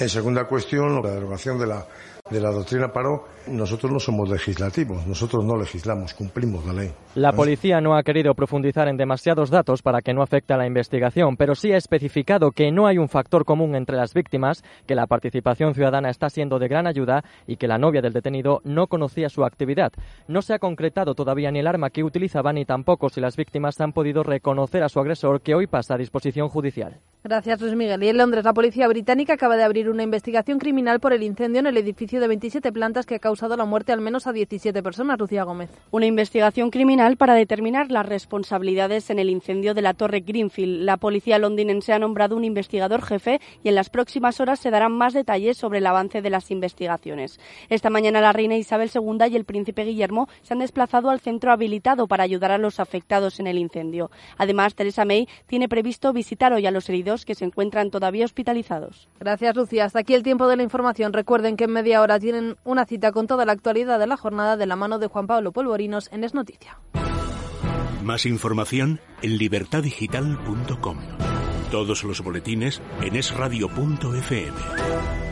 En segunda cuestión, la derogación de la, de la doctrina Paró, nosotros no somos legislativos, nosotros no legislamos, cumplimos la ley. La policía no ha querido profundizar en demasiados datos para que no afecte a la investigación, pero sí ha especificado que no hay un factor común entre las víctimas, que la participación ciudadana está siendo de gran ayuda y que la novia del detenido no conocía su actividad. No se ha concretado todavía ni el arma que utilizaba ni tampoco si las víctimas han podido reconocer a su agresor, que hoy pasa a disposición judicial. Gracias, Luis Miguel. Y en Londres, la policía británica acaba de abrir una investigación criminal por el incendio en el edificio de 27 plantas que ha causado la muerte al menos a 17 personas. Lucía Gómez. Una investigación criminal para determinar las responsabilidades en el incendio de la Torre Greenfield. La policía londinense ha nombrado un investigador jefe y en las próximas horas se darán más detalles sobre el avance de las investigaciones. Esta mañana la reina Isabel II y el príncipe Guillermo se han desplazado al centro habilitado para ayudar a los afectados en el incendio. Además, Theresa May tiene previsto visitar hoy a los heridos que se encuentran todavía hospitalizados. Gracias, Lucía. Hasta aquí el tiempo de la información. Recuerden que en media hora tienen una cita con toda la actualidad de la jornada de la mano de Juan Pablo Polvorinos en Es Noticia. Más información en libertadigital.com. Todos los boletines en esradio.fm.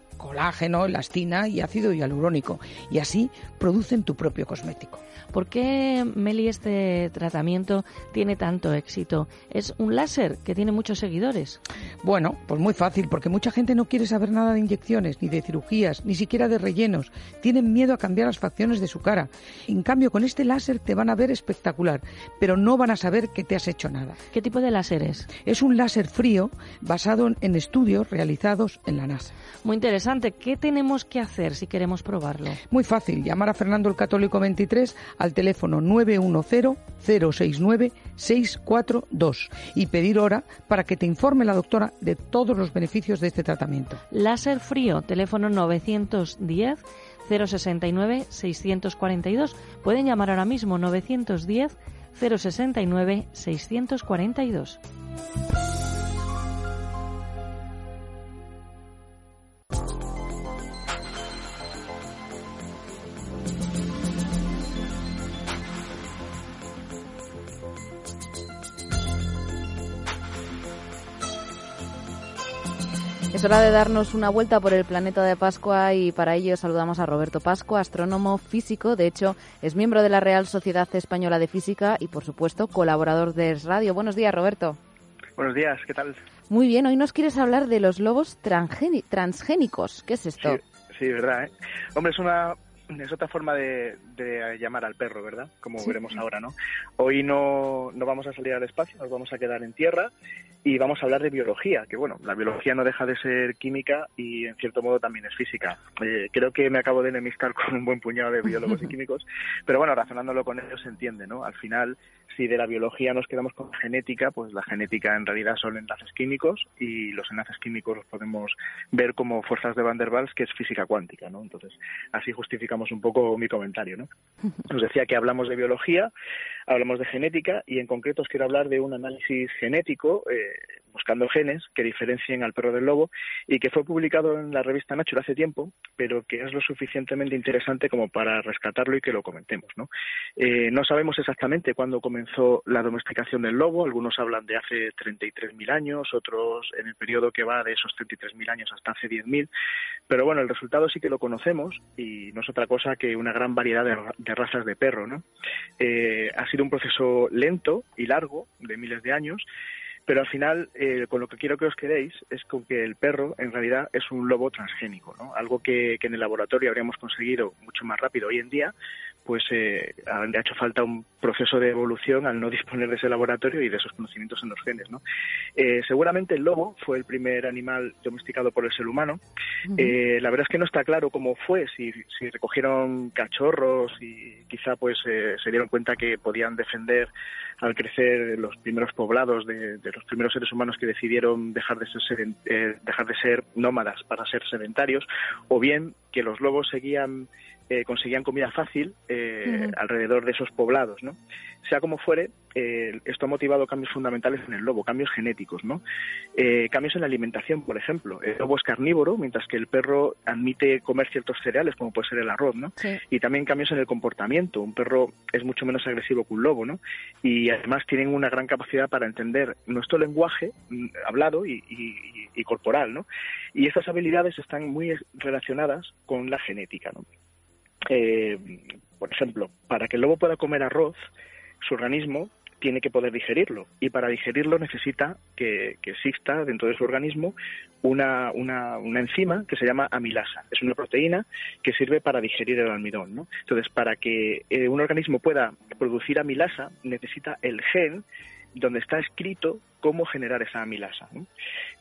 colágeno, elastina y ácido hialurónico, y así producen tu propio cosmético. ¿Por qué, Meli, este tratamiento tiene tanto éxito? ¿Es un láser que tiene muchos seguidores? Bueno, pues muy fácil, porque mucha gente no quiere saber nada de inyecciones, ni de cirugías, ni siquiera de rellenos. Tienen miedo a cambiar las facciones de su cara. En cambio, con este láser te van a ver espectacular, pero no van a saber que te has hecho nada. ¿Qué tipo de láser es? Es un láser frío basado en estudios realizados en la NASA. Muy interesante. ¿Qué tenemos que hacer si queremos probarlo? Muy fácil, llamar a Fernando el Católico 23 al teléfono 910-069-642 y pedir hora para que te informe la doctora de todos los beneficios de este tratamiento. Láser frío, teléfono 910 069 642. Pueden llamar ahora mismo 910 069 642. Es hora de darnos una vuelta por el planeta de Pascua y para ello saludamos a Roberto Pascua, astrónomo físico. De hecho, es miembro de la Real Sociedad Española de Física y, por supuesto, colaborador de Es Radio. Buenos días, Roberto. Buenos días, ¿qué tal? Muy bien, hoy nos quieres hablar de los lobos transgéni- transgénicos. ¿Qué es esto? Sí, sí, verdad, ¿eh? Hombre, es una es otra forma de, de llamar al perro, ¿verdad? Como Sí. veremos ahora, ¿no? Hoy no, no vamos a salir al espacio, nos vamos a quedar en tierra y vamos a hablar de biología, que bueno, la biología no deja de ser química y en cierto modo también es física. Eh, creo que me acabo de enemistar (laughs) con un buen puñado de biólogos y (laughs) químicos, pero bueno, razonándolo con ellos se entiende, ¿no? Al final, si de la biología nos quedamos con la genética, pues la genética en realidad son enlaces químicos y los enlaces químicos los podemos ver como fuerzas de Van der Waals, que es física cuántica, ¿no? Entonces, así justificamos un poco mi comentario, ¿no? Os decía que hablamos de biología, hablamos de genética y en concreto os quiero hablar de un análisis genético eh, buscando genes que diferencien al perro del lobo y que fue publicado en la revista Nature hace tiempo, pero que es lo suficientemente interesante como para rescatarlo y que lo comentemos. ¿no? Eh, no sabemos exactamente cuándo comenzó la domesticación del lobo, algunos hablan de hace 33.000 años, otros en el periodo que va de esos 33.000 años hasta hace 10.000, pero bueno, el resultado sí que lo conocemos y no es otra cosa que una gran variedad de, de razas de perro. ¿no? Eh, ha sido un proceso lento y largo, de miles de años, pero al final, eh, con lo que quiero que os quedéis es con que el perro en realidad es un lobo transgénico, ¿no? Algo que, que en el laboratorio habríamos conseguido mucho más rápido hoy en día, pues eh, ha hecho falta un proceso de evolución al no disponer de ese laboratorio y de esos conocimientos en los genes, ¿no? Eh, seguramente el lobo fue el primer animal domesticado por el ser humano. Eh, la verdad es que no está claro cómo fue, si, si recogieron cachorros y quizá pues eh, se dieron cuenta que podían defender al crecer los primeros poblados de, de los primeros seres humanos que decidieron dejar de ser eh, dejar de ser nómadas para ser sedentarios, o bien que los lobos seguían eh, conseguían comida fácil eh, alrededor de esos poblados, ¿no? Sea como fuere, eh, esto ha motivado cambios fundamentales en el lobo, cambios genéticos, ¿no? Eh, cambios en la alimentación, por ejemplo. El lobo es carnívoro, mientras que el perro admite comer ciertos cereales, como puede ser el arroz, ¿no? Y también cambios en el comportamiento. Un perro es mucho menos agresivo que un lobo, ¿no? Y además tienen una gran capacidad para entender nuestro lenguaje mm, hablado y, y- y corporal, ¿no? Y estas habilidades están muy relacionadas con la genética, ¿no? Eh, por ejemplo, para que el lobo pueda comer arroz, su organismo tiene que poder digerirlo y para digerirlo necesita que, que exista dentro de su organismo una, una, una enzima que se llama amilasa. Es una proteína que sirve para digerir el almidón. ¿no? Entonces, para que eh, un organismo pueda producir amilasa, necesita el gen donde está escrito cómo generar esa amilasa. ¿no?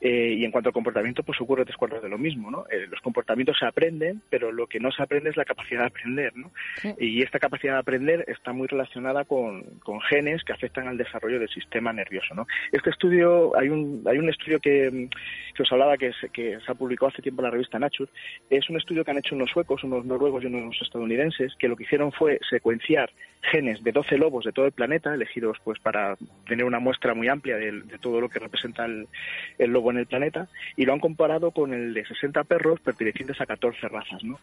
Eh, y en cuanto al comportamiento, pues ocurre tres cuartos de lo mismo. ¿no? Eh, los comportamientos se aprenden, pero lo que no se aprende es la capacidad de aprender. ¿no? Y esta capacidad de aprender está muy relacionada con, con genes que afectan al desarrollo del sistema nervioso. ¿no? Este estudio, hay un, hay un estudio que, que os hablaba que se, que se ha publicado hace tiempo en la revista Nature. Es un estudio que han hecho unos suecos, unos noruegos y unos estadounidenses, que lo que hicieron fue secuenciar genes de 12 lobos de todo el planeta, elegidos pues para tener una muestra muy amplia de, de todo lo que representa el, el, lobo en el planeta, y lo han comparado con el de 60 perros pertenecientes a 14 razas. ¿no?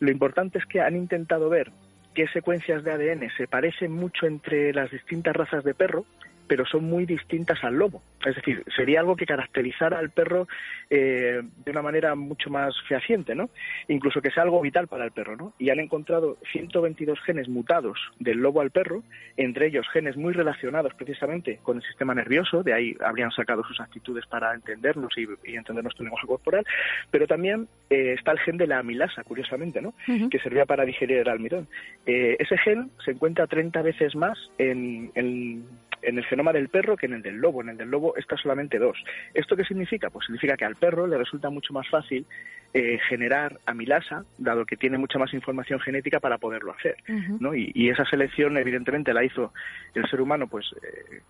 Lo importante es que han intentado ver qué secuencias de ADN se parecen mucho entre las distintas razas de perro, pero son muy distintas al lobo. Es decir, sería algo que caracterizara al perro eh, de una manera mucho más fehaciente, ¿no? Incluso que sea algo vital para el perro, ¿no? Y han encontrado 122 genes mutados del lobo al perro, entre ellos genes muy relacionados precisamente con el sistema nervioso, de ahí habrían sacado sus actitudes para entendernos y, y entender nuestro lenguaje corporal, pero también eh, está el gen de la amilasa, curiosamente, ¿no? Que servía para digerir el almidón. Eh, ese gen se encuentra 30 veces más en, en en el genoma del perro que en el del lobo. En el del lobo está solamente dos. ¿Esto qué significa? Pues significa que al perro le resulta mucho más fácil eh, generar amilasa, dado que tiene mucha más información genética para poderlo hacer. ¿no? Y, y esa selección, evidentemente, la hizo el ser humano, pues. Eh,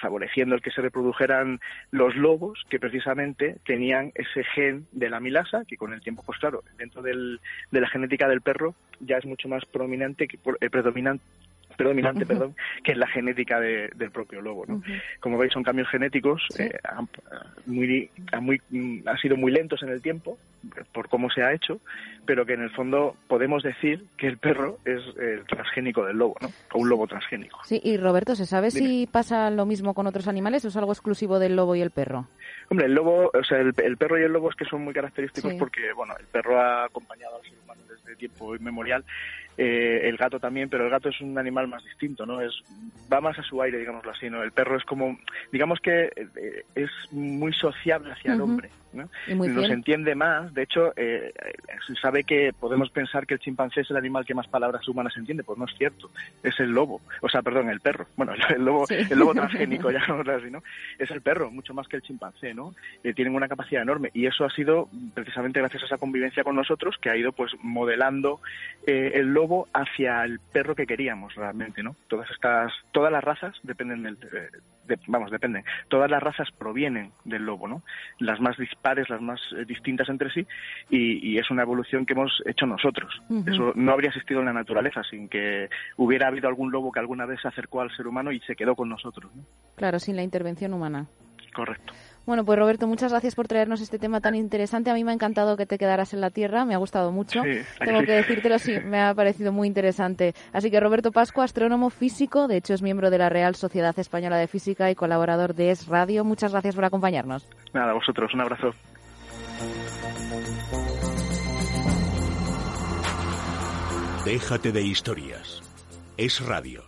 favoreciendo el que se reprodujeran los lobos que precisamente tenían ese gen de la amilasa que con el tiempo pues claro dentro del, de la genética del perro ya es mucho más prominente que eh, predominante predominante, (laughs) perdón, que en la genética de- del propio lobo. ¿no? Como veis, son cambios genéticos, eh, han, muy, han muy, mm, han sido muy lentos en el tiempo, eh, por cómo se ha hecho, pero que en el fondo podemos decir que el perro es el transgénico del lobo, ¿no? o un lobo transgénico. Sí, y Roberto, ¿se sabe si pasa lo mismo con otros animales o es algo exclusivo del lobo y el perro? Hombre, el lobo, o sea, el, el perro y el lobo es que son muy característicos Sí. porque, bueno, el perro ha acompañado al ser humano desde tiempo inmemorial, eh, el gato también, pero el gato es un animal más distinto, ¿no? Es va más a su aire, digámoslo así, ¿no? El perro es como, digamos que eh, es muy sociable hacia el hombre, Nos entiende más, de hecho, eh, eh, se sabe que podemos pensar que el chimpancé es el animal que más palabras humanas entiende, pues no es cierto, es el lobo, o sea, perdón, el perro, bueno, (laughs) el lobo, Sí. el lobo transgénico, (laughs) ya no así, ¿no? Es el perro, mucho más que el chimpancé, ¿no? Eh, tienen una capacidad enorme y eso ha sido precisamente gracias a esa convivencia con nosotros que ha ido pues modelando eh, el lobo hacia el perro que queríamos realmente, ¿no? Todas estas, todas las razas dependen del, de- vamos, dependen, todas las razas provienen del lobo, ¿no? Las más dispares, las más eh, distintas entre sí y, y es una evolución que hemos hecho nosotros. Eso no habría existido en la naturaleza sin que hubiera habido algún lobo que alguna vez se acercó al ser humano y se quedó con nosotros, ¿no? Claro, sin la intervención humana. Correcto. Bueno, pues Roberto, muchas gracias por traernos este tema tan interesante. A mí me ha encantado que te quedaras en la Tierra, me ha gustado mucho. Sí, ¿a que Tengo sí? que decírtelo, sí, me ha parecido muy interesante. Así que Roberto Pascua, astrónomo físico, de hecho es miembro de la Real Sociedad Española de Física y colaborador de Es Radio. Muchas gracias por acompañarnos. Nada, a vosotros, un abrazo. Déjate de historias. Es radio.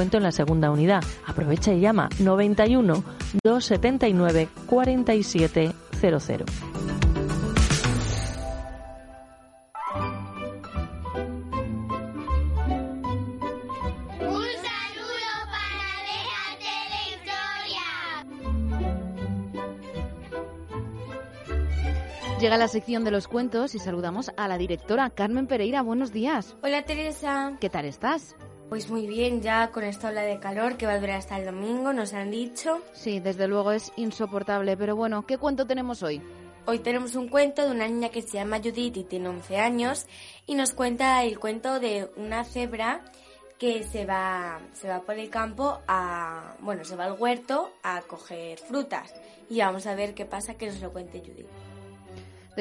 en la segunda unidad. Aprovecha y llama 91 279 4700. Un saludo para Déjate de Historia. Llega la sección de los cuentos y saludamos a la directora Carmen Pereira. Buenos días. Hola Teresa. ¿Qué tal estás? Pues muy bien, ya con esta ola de calor que va a durar hasta el domingo, nos han dicho. Sí, desde luego es insoportable, pero bueno, ¿qué cuento tenemos hoy? Hoy tenemos un cuento de una niña que se llama Judith y tiene 11 años y nos cuenta el cuento de una cebra que se va, se va por el campo a, bueno, se va al huerto a coger frutas y vamos a ver qué pasa que nos lo cuente Judith.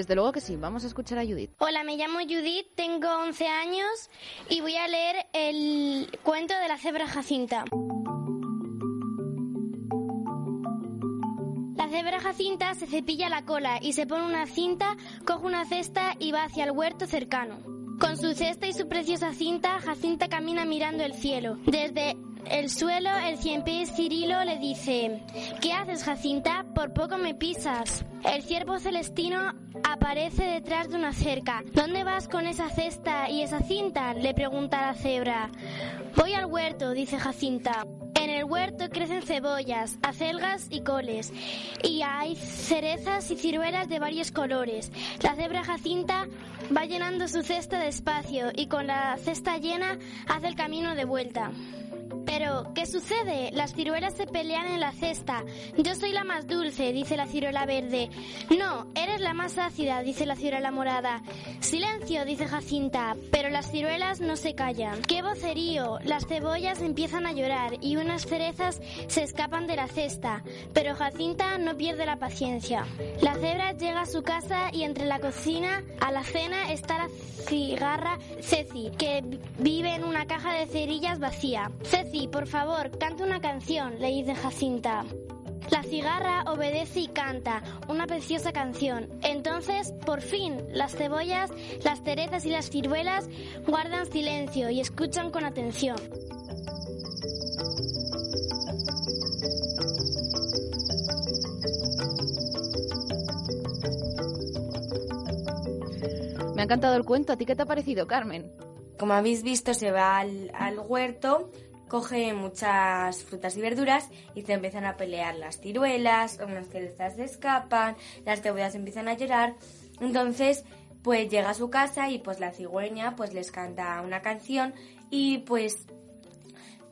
Desde luego que sí, vamos a escuchar a Judith. Hola, me llamo Judith, tengo 11 años y voy a leer el cuento de la cebra Jacinta. Jacinta se cepilla la cola y se pone una cinta, coge una cesta y va hacia el huerto cercano. Con su cesta y su preciosa cinta, Jacinta camina mirando el cielo. Desde el suelo, el cien Cirilo le dice, ¿qué haces, Jacinta? Por poco me pisas. El ciervo celestino aparece detrás de una cerca. ¿Dónde vas con esa cesta y esa cinta? le pregunta la cebra. Voy al huerto, dice Jacinta. En el huerto crecen cebollas, acelgas y coles, y hay cerezas y ciruelas de varios colores. La cebra Jacinta va llenando su cesta despacio y con la cesta llena hace el camino de vuelta. Pero, ¿qué sucede? Las ciruelas se pelean en la cesta. Yo soy la más dulce, dice la ciruela verde. No, eres la más ácida, dice la ciruela morada. Silencio, dice Jacinta, pero las ciruelas no se callan. ¡Qué vocerío! Las cebollas empiezan a llorar y unas cerezas se escapan de la cesta. Pero Jacinta no pierde la paciencia. La cebra llega a su casa y entre la cocina a la cena está la cigarra Ceci, que vive en una caja de cerillas vacía. Por favor, canta una canción, le dice Jacinta. La cigarra obedece y canta una preciosa canción. Entonces, por fin, las cebollas, las cerezas y las ciruelas guardan silencio y escuchan con atención. Me ha encantado el cuento. ¿A ti qué te ha parecido, Carmen? Como habéis visto, se va al, al huerto, coge muchas frutas y verduras y se empiezan a pelear las ciruelas, unas cerezas se escapan, las cebollas empiezan a llorar. Entonces, pues llega a su casa y pues la cigüeña pues les canta una canción y pues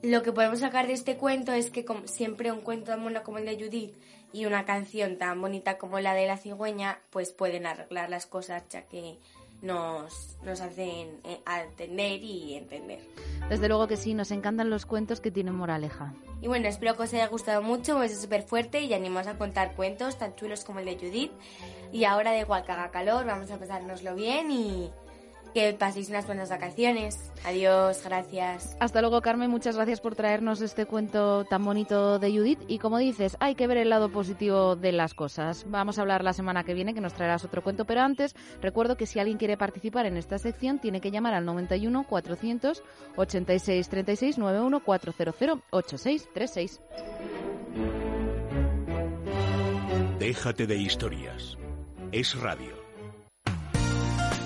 lo que podemos sacar de este cuento es que como siempre un cuento tan bueno como el de Judith y una canción tan bonita como la de la cigüeña pues pueden arreglar las cosas ya que nos, nos hacen eh, atender y entender. Desde luego que sí, nos encantan los cuentos que tienen moraleja. Y bueno, espero que os haya gustado mucho, es súper fuerte y animamos a contar cuentos tan chulos como el de Judith. Y ahora da igual que haga calor, vamos a pasárnoslo bien y que paséis unas buenas vacaciones. Adiós, gracias. Hasta luego, Carmen. Muchas gracias por traernos este cuento tan bonito de Judith. Y como dices, hay que ver el lado positivo de las cosas. Vamos a hablar la semana que viene, que nos traerás otro cuento. Pero antes, recuerdo que si alguien quiere participar en esta sección, tiene que llamar al 91 400 86 36 91 400 86 36. Déjate de historias. Es radio.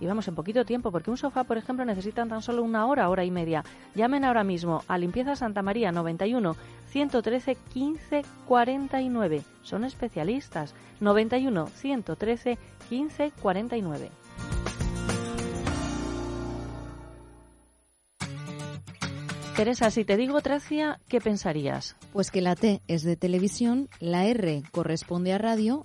y vamos en poquito tiempo, porque un sofá, por ejemplo, necesitan tan solo una hora, hora y media. Llamen ahora mismo a Limpieza Santa María 91 113 15 49. Son especialistas. 91 113 15 49. Teresa, si te digo Tracia, ¿qué pensarías? Pues que la T es de televisión, la R corresponde a radio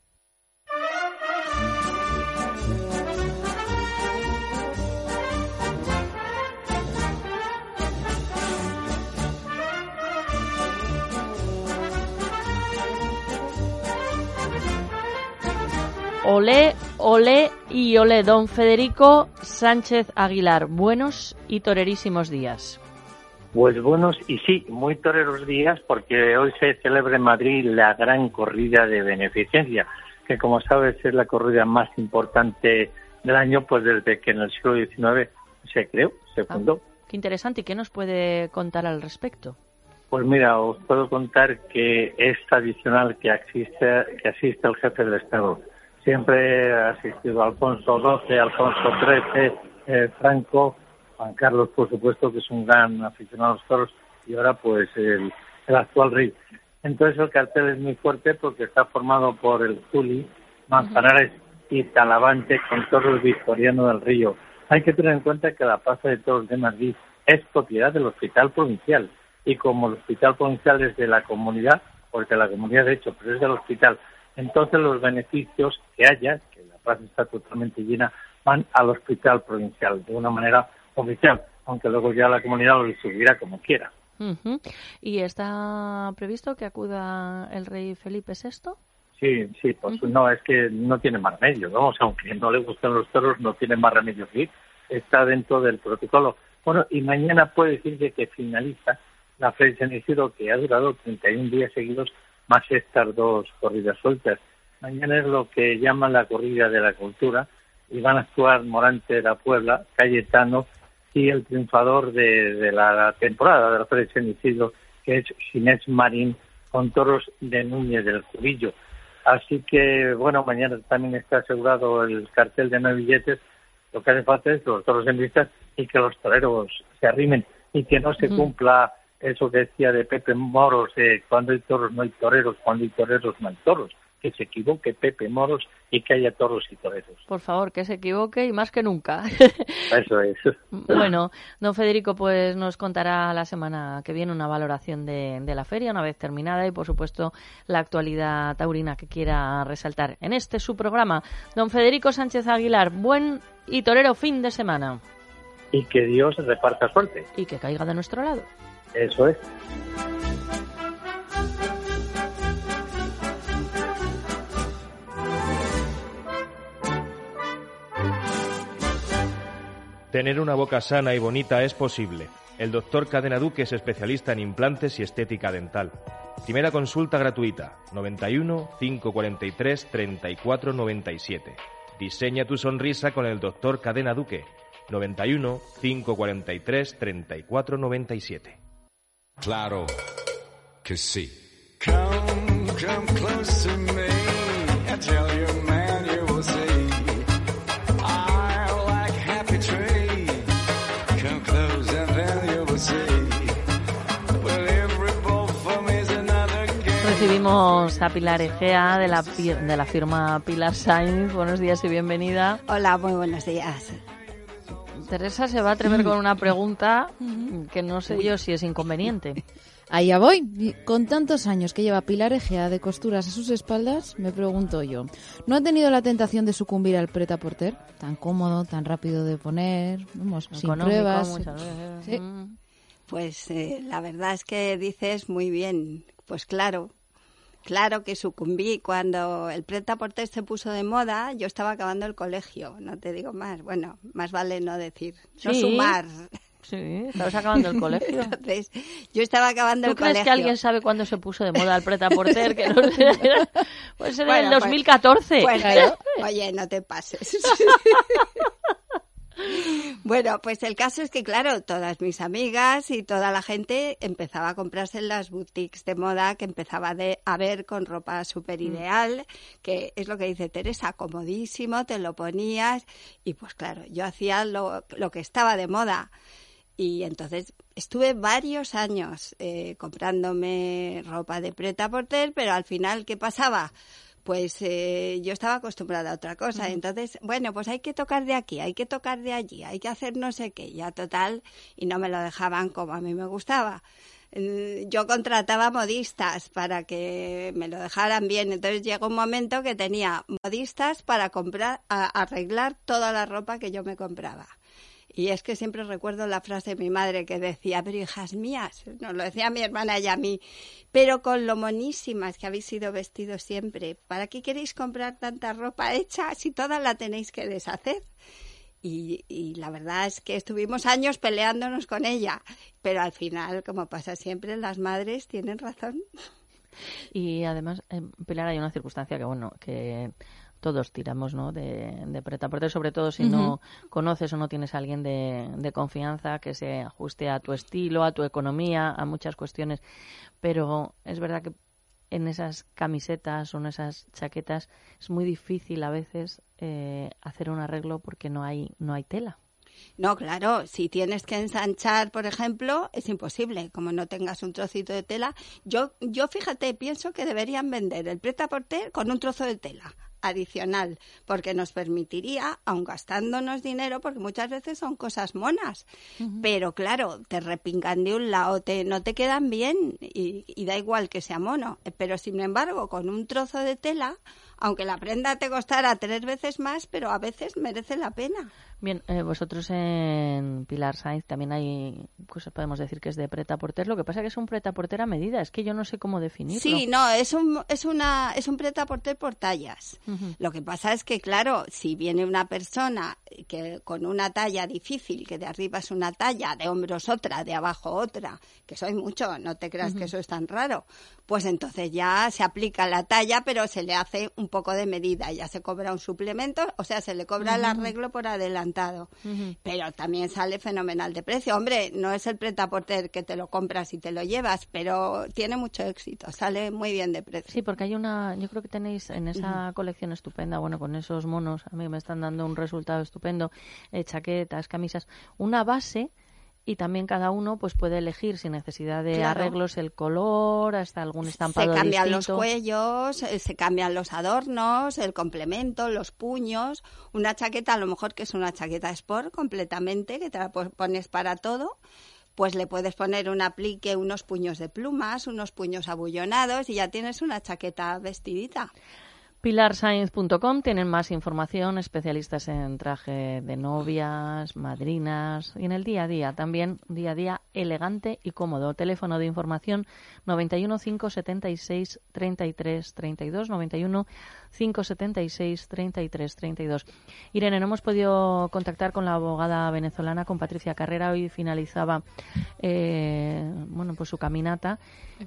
Olé, olé y olé, don Federico Sánchez Aguilar. Buenos y torerísimos días. Pues buenos y sí, muy toreros días porque hoy se celebra en Madrid la gran corrida de beneficencia, que como sabes es la corrida más importante del año, pues desde que en el siglo XIX se creó, se fundó. Qué interesante. ¿Y qué nos puede contar al respecto? Pues mira, os puedo contar que es tradicional que asiste, que asiste el jefe del Estado. Siempre ha asistido Alfonso XII, Alfonso XIII, eh, Franco, Juan Carlos, por supuesto, que es un gran aficionado a los toros, y ahora pues el, el actual rey. Entonces el cartel es muy fuerte porque está formado por el Zuli, Manzanares y Talavante con toros Victoriano del Río. Hay que tener en cuenta que la Plaza de Toros de Madrid es propiedad del Hospital Provincial y como el Hospital Provincial es de la comunidad, porque la comunidad de hecho, pero es del hospital, entonces los beneficios que haya, que la plaza está totalmente llena, van al Hospital Provincial de una manera oficial, aunque luego ya la comunidad lo distribuirá como quiera. Ujú. ¿Y está previsto que acuda el rey Felipe VI? Sí, sí, pues no, es que no tiene más remedio, ¿no? O sea, aunque no le gustan los toros, no tiene más remedio que ir. Está dentro del protocolo. Bueno, y mañana puede decirse que finaliza la Feria de San Isidro, que ha durado 31 días seguidos, más estas dos corridas sueltas. Mañana es lo que llaman la corrida de la cultura, y van a actuar Morante de la Puebla, Cayetano y el triunfador de, de la temporada de la Feria de Isidro, que es Ginés Marín, con toros de Núñez del Cubillo. Así que, bueno, mañana también está asegurado el cartel de nueve billetes. Lo que hace falta es que los toros en vistas y que los toreros se arrimen y que no se cumpla eso que decía de Pepe Moros, de cuando hay toros no hay toreros, cuando hay toreros no hay toros. Que se equivoque Pepe Moros y que haya toros y toreros. Por favor, que se equivoque y más que nunca. (laughs) Eso es. (laughs) Bueno, don Federico pues nos contará la semana que viene una valoración de, de la feria una vez terminada y por supuesto la actualidad taurina que quiera resaltar en este su programa. Don Federico Sánchez Aguilar, buen y torero fin de semana Y que Dios reparta suerte. y que caiga de nuestro lado. Eso es. Tener una boca sana y bonita es posible. El doctor Cadena Duque es especialista en implantes y estética dental. Primera consulta gratuita, 91 543 34 97. Diseña tu sonrisa con el doctor Cadena Duque, 91 543 34 97. Claro que sí. Come, come close to me. I tell you, man, you will see. I like happy tree. Come close and then you will see. Well, every ball for me is another game. Recibimos a Pilar Egea de la, de la firma Pilar Sainz. Buenos días y bienvenida. Hola, muy buenos días. Teresa se va a atrever con una pregunta que no sé yo si es inconveniente. Allá voy. Con tantos años que lleva Pilar Egea de costuras a sus espaldas, me pregunto yo, ¿no ha tenido la tentación de sucumbir al preta porter? Tan cómodo, tan rápido de poner, vamos, sin Económico pruebas. Sí. Pues eh, la verdad es que dices muy bien. Pues claro, claro que sucumbí. Cuando el preta porter se puso de moda, yo estaba acabando el colegio, no te digo más. Bueno, más vale no decir, no sumar. Sí, estabas acabando el colegio. (laughs) Entonces, yo estaba acabando ¿Tú el crees colegio. que alguien sabe cuándo se puso de moda el preta porter? Que no (laughs) sé, era- puede ser en el Bueno, pues- 2014. pues, pero, oye, no te pases. (laughs) bueno, pues el caso es que, claro, todas mis amigas y toda la gente empezaba a comprarse en las boutiques de moda que empezaba de, a ver con ropa súper ideal, que es lo que dice Teresa, comodísimo, te lo ponías y pues claro, yo hacía lo, lo que estaba de moda. Y entonces estuve varios años eh, comprándome ropa de preta porter, pero al final, ¿qué pasaba? Pues eh, yo estaba acostumbrada a otra cosa. Entonces, bueno, pues hay que tocar de aquí, hay que tocar de allí, hay que hacer no sé qué, ya total, y no me lo dejaban como a mí me gustaba. Eh, Yo contrataba modistas para que me lo dejaran bien. Entonces llegó un momento que tenía modistas para comprar, a- arreglar toda la ropa que yo me compraba. Y es que siempre recuerdo la frase de mi madre que decía, pero hijas mías, nos lo decía mi hermana y a mí, pero con lo monísimas que habéis sido vestidos siempre, ¿para qué queréis comprar tanta ropa hecha si toda la tenéis que deshacer? Y, y la verdad es que estuvimos años peleándonos con ella, pero al final, como pasa siempre, las madres tienen razón. Y además, eh, Pilar, hay una circunstancia que, bueno, que todos tiramos, ¿no? De, de preta porter, sobre todo si no conoces o no tienes a alguien de, de confianza que se ajuste a tu estilo, a tu economía, a muchas cuestiones. Pero es verdad que en esas camisetas o en esas chaquetas es muy difícil a veces eh, hacer un arreglo porque no hay, no hay tela. No, claro, si tienes que ensanchar, por ejemplo, es imposible, como no tengas un trocito de tela. Yo, yo fíjate, pienso que deberían vender el preta porter con un trozo de tela. Adicional, porque nos permitiría, aun gastándonos dinero, porque muchas veces son cosas monas, pero claro, te repingan de un lado, te, no te quedan bien y, y da igual que sea mono, pero sin embargo, con un trozo de tela, aunque la prenda te costara tres veces más, pero a veces merece la pena. Bien, eh, vosotros en Pilar Sainz también hay cosas, podemos decir que es de preta porter. Lo que pasa que es un preta porter a medida. Es que yo no sé cómo definirlo. Sí, no, es un, es una, es un preta porter por tallas. Lo que pasa es que, claro, si viene una persona que con una talla difícil, que de arriba es una talla, de hombros otra, de abajo otra, que soy mucho, no te creas que eso es tan raro, pues entonces ya se aplica la talla, pero se le hace un poco de medida, ya se cobra un suplemento, o sea, se le cobra el arreglo por adelantado. Pero también sale fenomenal de precio. Hombre, no es el pretaporter que te lo compras y te lo llevas, pero tiene mucho éxito, sale muy bien de precio. Sí, porque hay una, yo creo que tenéis en esa colección estupenda, bueno, con esos monos, a mí me están dando un resultado estupendo, eh, chaquetas, camisas, una base y también cada uno pues puede elegir sin necesidad de Claro. arreglos el color, hasta algún estampado se cambian los cuellos, eh, se cambian los adornos, el complemento, los puños. Una chaqueta, a lo mejor que es una chaqueta sport completamente, que te la pones para todo. Pues le puedes poner un aplique, unos puños de plumas, unos puños abullonados y ya tienes una chaqueta vestidita. Pilarscience.com tienen más información, especialistas en traje de novias, madrinas y en el día a día también, día a día elegante y cómodo. Teléfono de información 91 576 33 32 91 576 33 32. Irene, no hemos podido contactar con la abogada venezolana, con Patricia Carrera. Hoy finalizaba eh, bueno, pues su caminata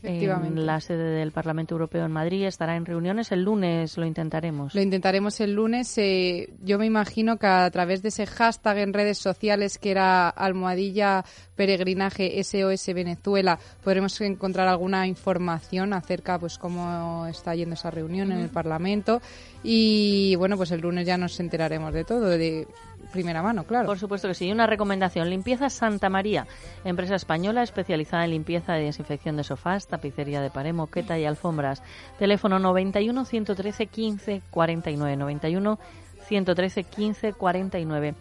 en la sede del Parlamento Europeo en Madrid. Estará en reuniones el lunes, lo intentaremos. Lo intentaremos el lunes. eh, yo me imagino que a través de ese hashtag en redes sociales que era almohadilla peregrinaje SOS Venezuela podremos encontrar alguna información acerca pues cómo está yendo esa reunión en el. Parlamento y bueno pues el lunes ya nos enteraremos de todo de primera mano, claro. Por supuesto que sí. Una recomendación. Limpieza Santa María, empresa española especializada en limpieza y desinfección de sofás, tapicería de pared, moqueta y alfombras. Teléfono 91 113 15 49. 91 113 15 49.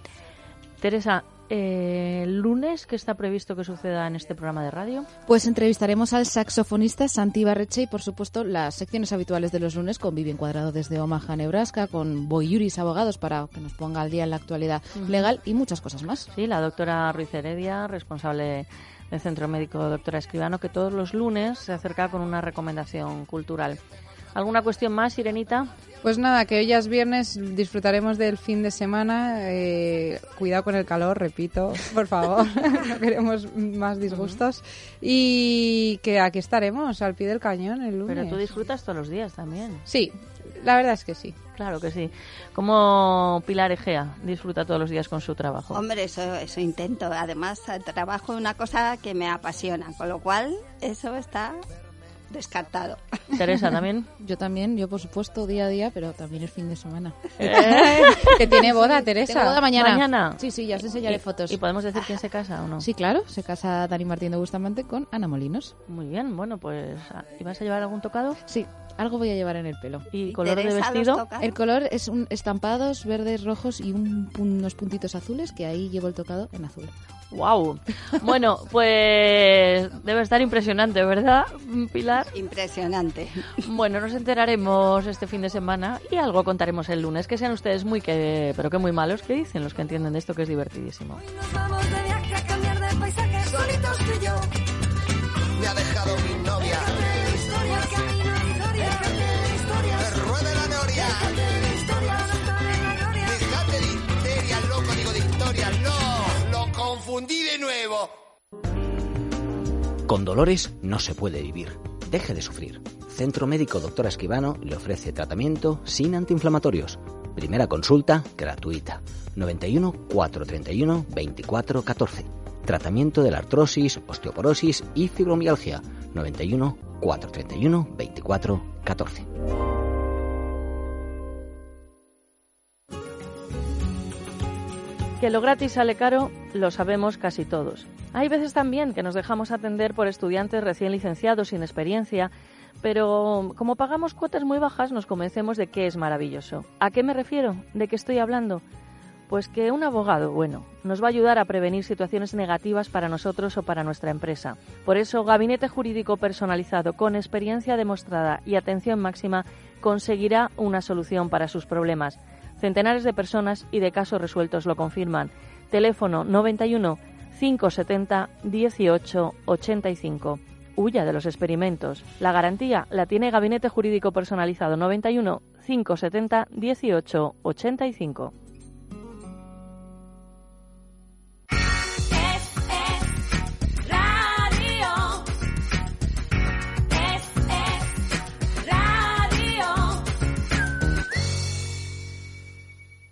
Teresa, eh, lunes, ¿qué está previsto que suceda en este programa de radio? Pues entrevistaremos al saxofonista Santi Barreche y, por supuesto, las secciones habituales de los lunes con Vivian Cuadrado desde Omaha, Nebraska, con Boyuris Abogados para que nos ponga al día en la actualidad legal y muchas cosas más. Sí, la doctora Ruiz Heredia, responsable del Centro Médico Doctora Escribano, que todos los lunes se acerca con una recomendación cultural. ¿Alguna cuestión más, Irenita? Pues nada, que hoy ya es viernes, disfrutaremos del fin de semana. eh, cuidado con el calor, repito, (laughs) por favor, (laughs) no queremos más disgustos. Y que aquí estaremos, al pie del cañón el lunes. Pero tú disfrutas todos los días también. Sí, la verdad es que sí. Claro que sí. Como Pilar Egea disfruta todos los días con su trabajo. Hombre, eso, eso intento. Además, trabajo en una cosa que me apasiona, con lo cual eso está descartado. (laughs) Teresa, ¿también? Yo también, yo por supuesto, día a día, pero también es fin de semana. (laughs) que tiene boda, Teresa. Tengo boda mañana. Mañana. Sí, sí, ya os enseñaré ¿Y- fotos. ¿Y podemos decir quién se casa o no? Sí, claro, se casa Dani Martín de Bustamante con Ana Molinos. Muy bien, bueno, pues ah, ¿y vas a llevar algún tocado? Sí, algo voy a llevar en el pelo. ¿Y color de vestido? El color es un estampados verdes, rojos y un unos puntitos azules, que ahí llevo el tocado en azul. Wow. Bueno, pues debe estar impresionante, ¿verdad, Pilar? Impresionante. Bueno, nos enteraremos este fin de semana y algo contaremos el lunes. Que sean ustedes muy que, pero que muy malos, que dicen los que entienden de esto que es divertidísimo. Nos vamos de viaje a cambiar de paisaje solitos tú y yo. Me ha dejado mi novia. Confundí de nuevo. Con dolores no se puede vivir. Deje de sufrir. Centro Médico Doctora Esquivano le ofrece tratamiento sin antiinflamatorios. Primera consulta gratuita. 91 431 24 14. Tratamiento de la artrosis, osteoporosis y fibromialgia. 91 431 24 Que lo gratis sale caro, lo sabemos casi todos. Hay veces también que nos dejamos atender por estudiantes recién licenciados sin experiencia, Pero como pagamos cuotas muy bajas, nos convencemos de que es maravilloso. ¿A qué me refiero? ¿De qué estoy hablando? Pues que un abogado, bueno, nos va a ayudar a prevenir situaciones negativas para nosotros o para nuestra empresa. Por eso, Gabinete Jurídico Personalizado con experiencia demostrada y atención máxima conseguirá una solución para sus problemas. Centenares de personas y de casos resueltos lo confirman. Teléfono 91 570 18 85. Huya de los experimentos. La garantía la tiene Gabinete Jurídico Personalizado 91 570 18 85.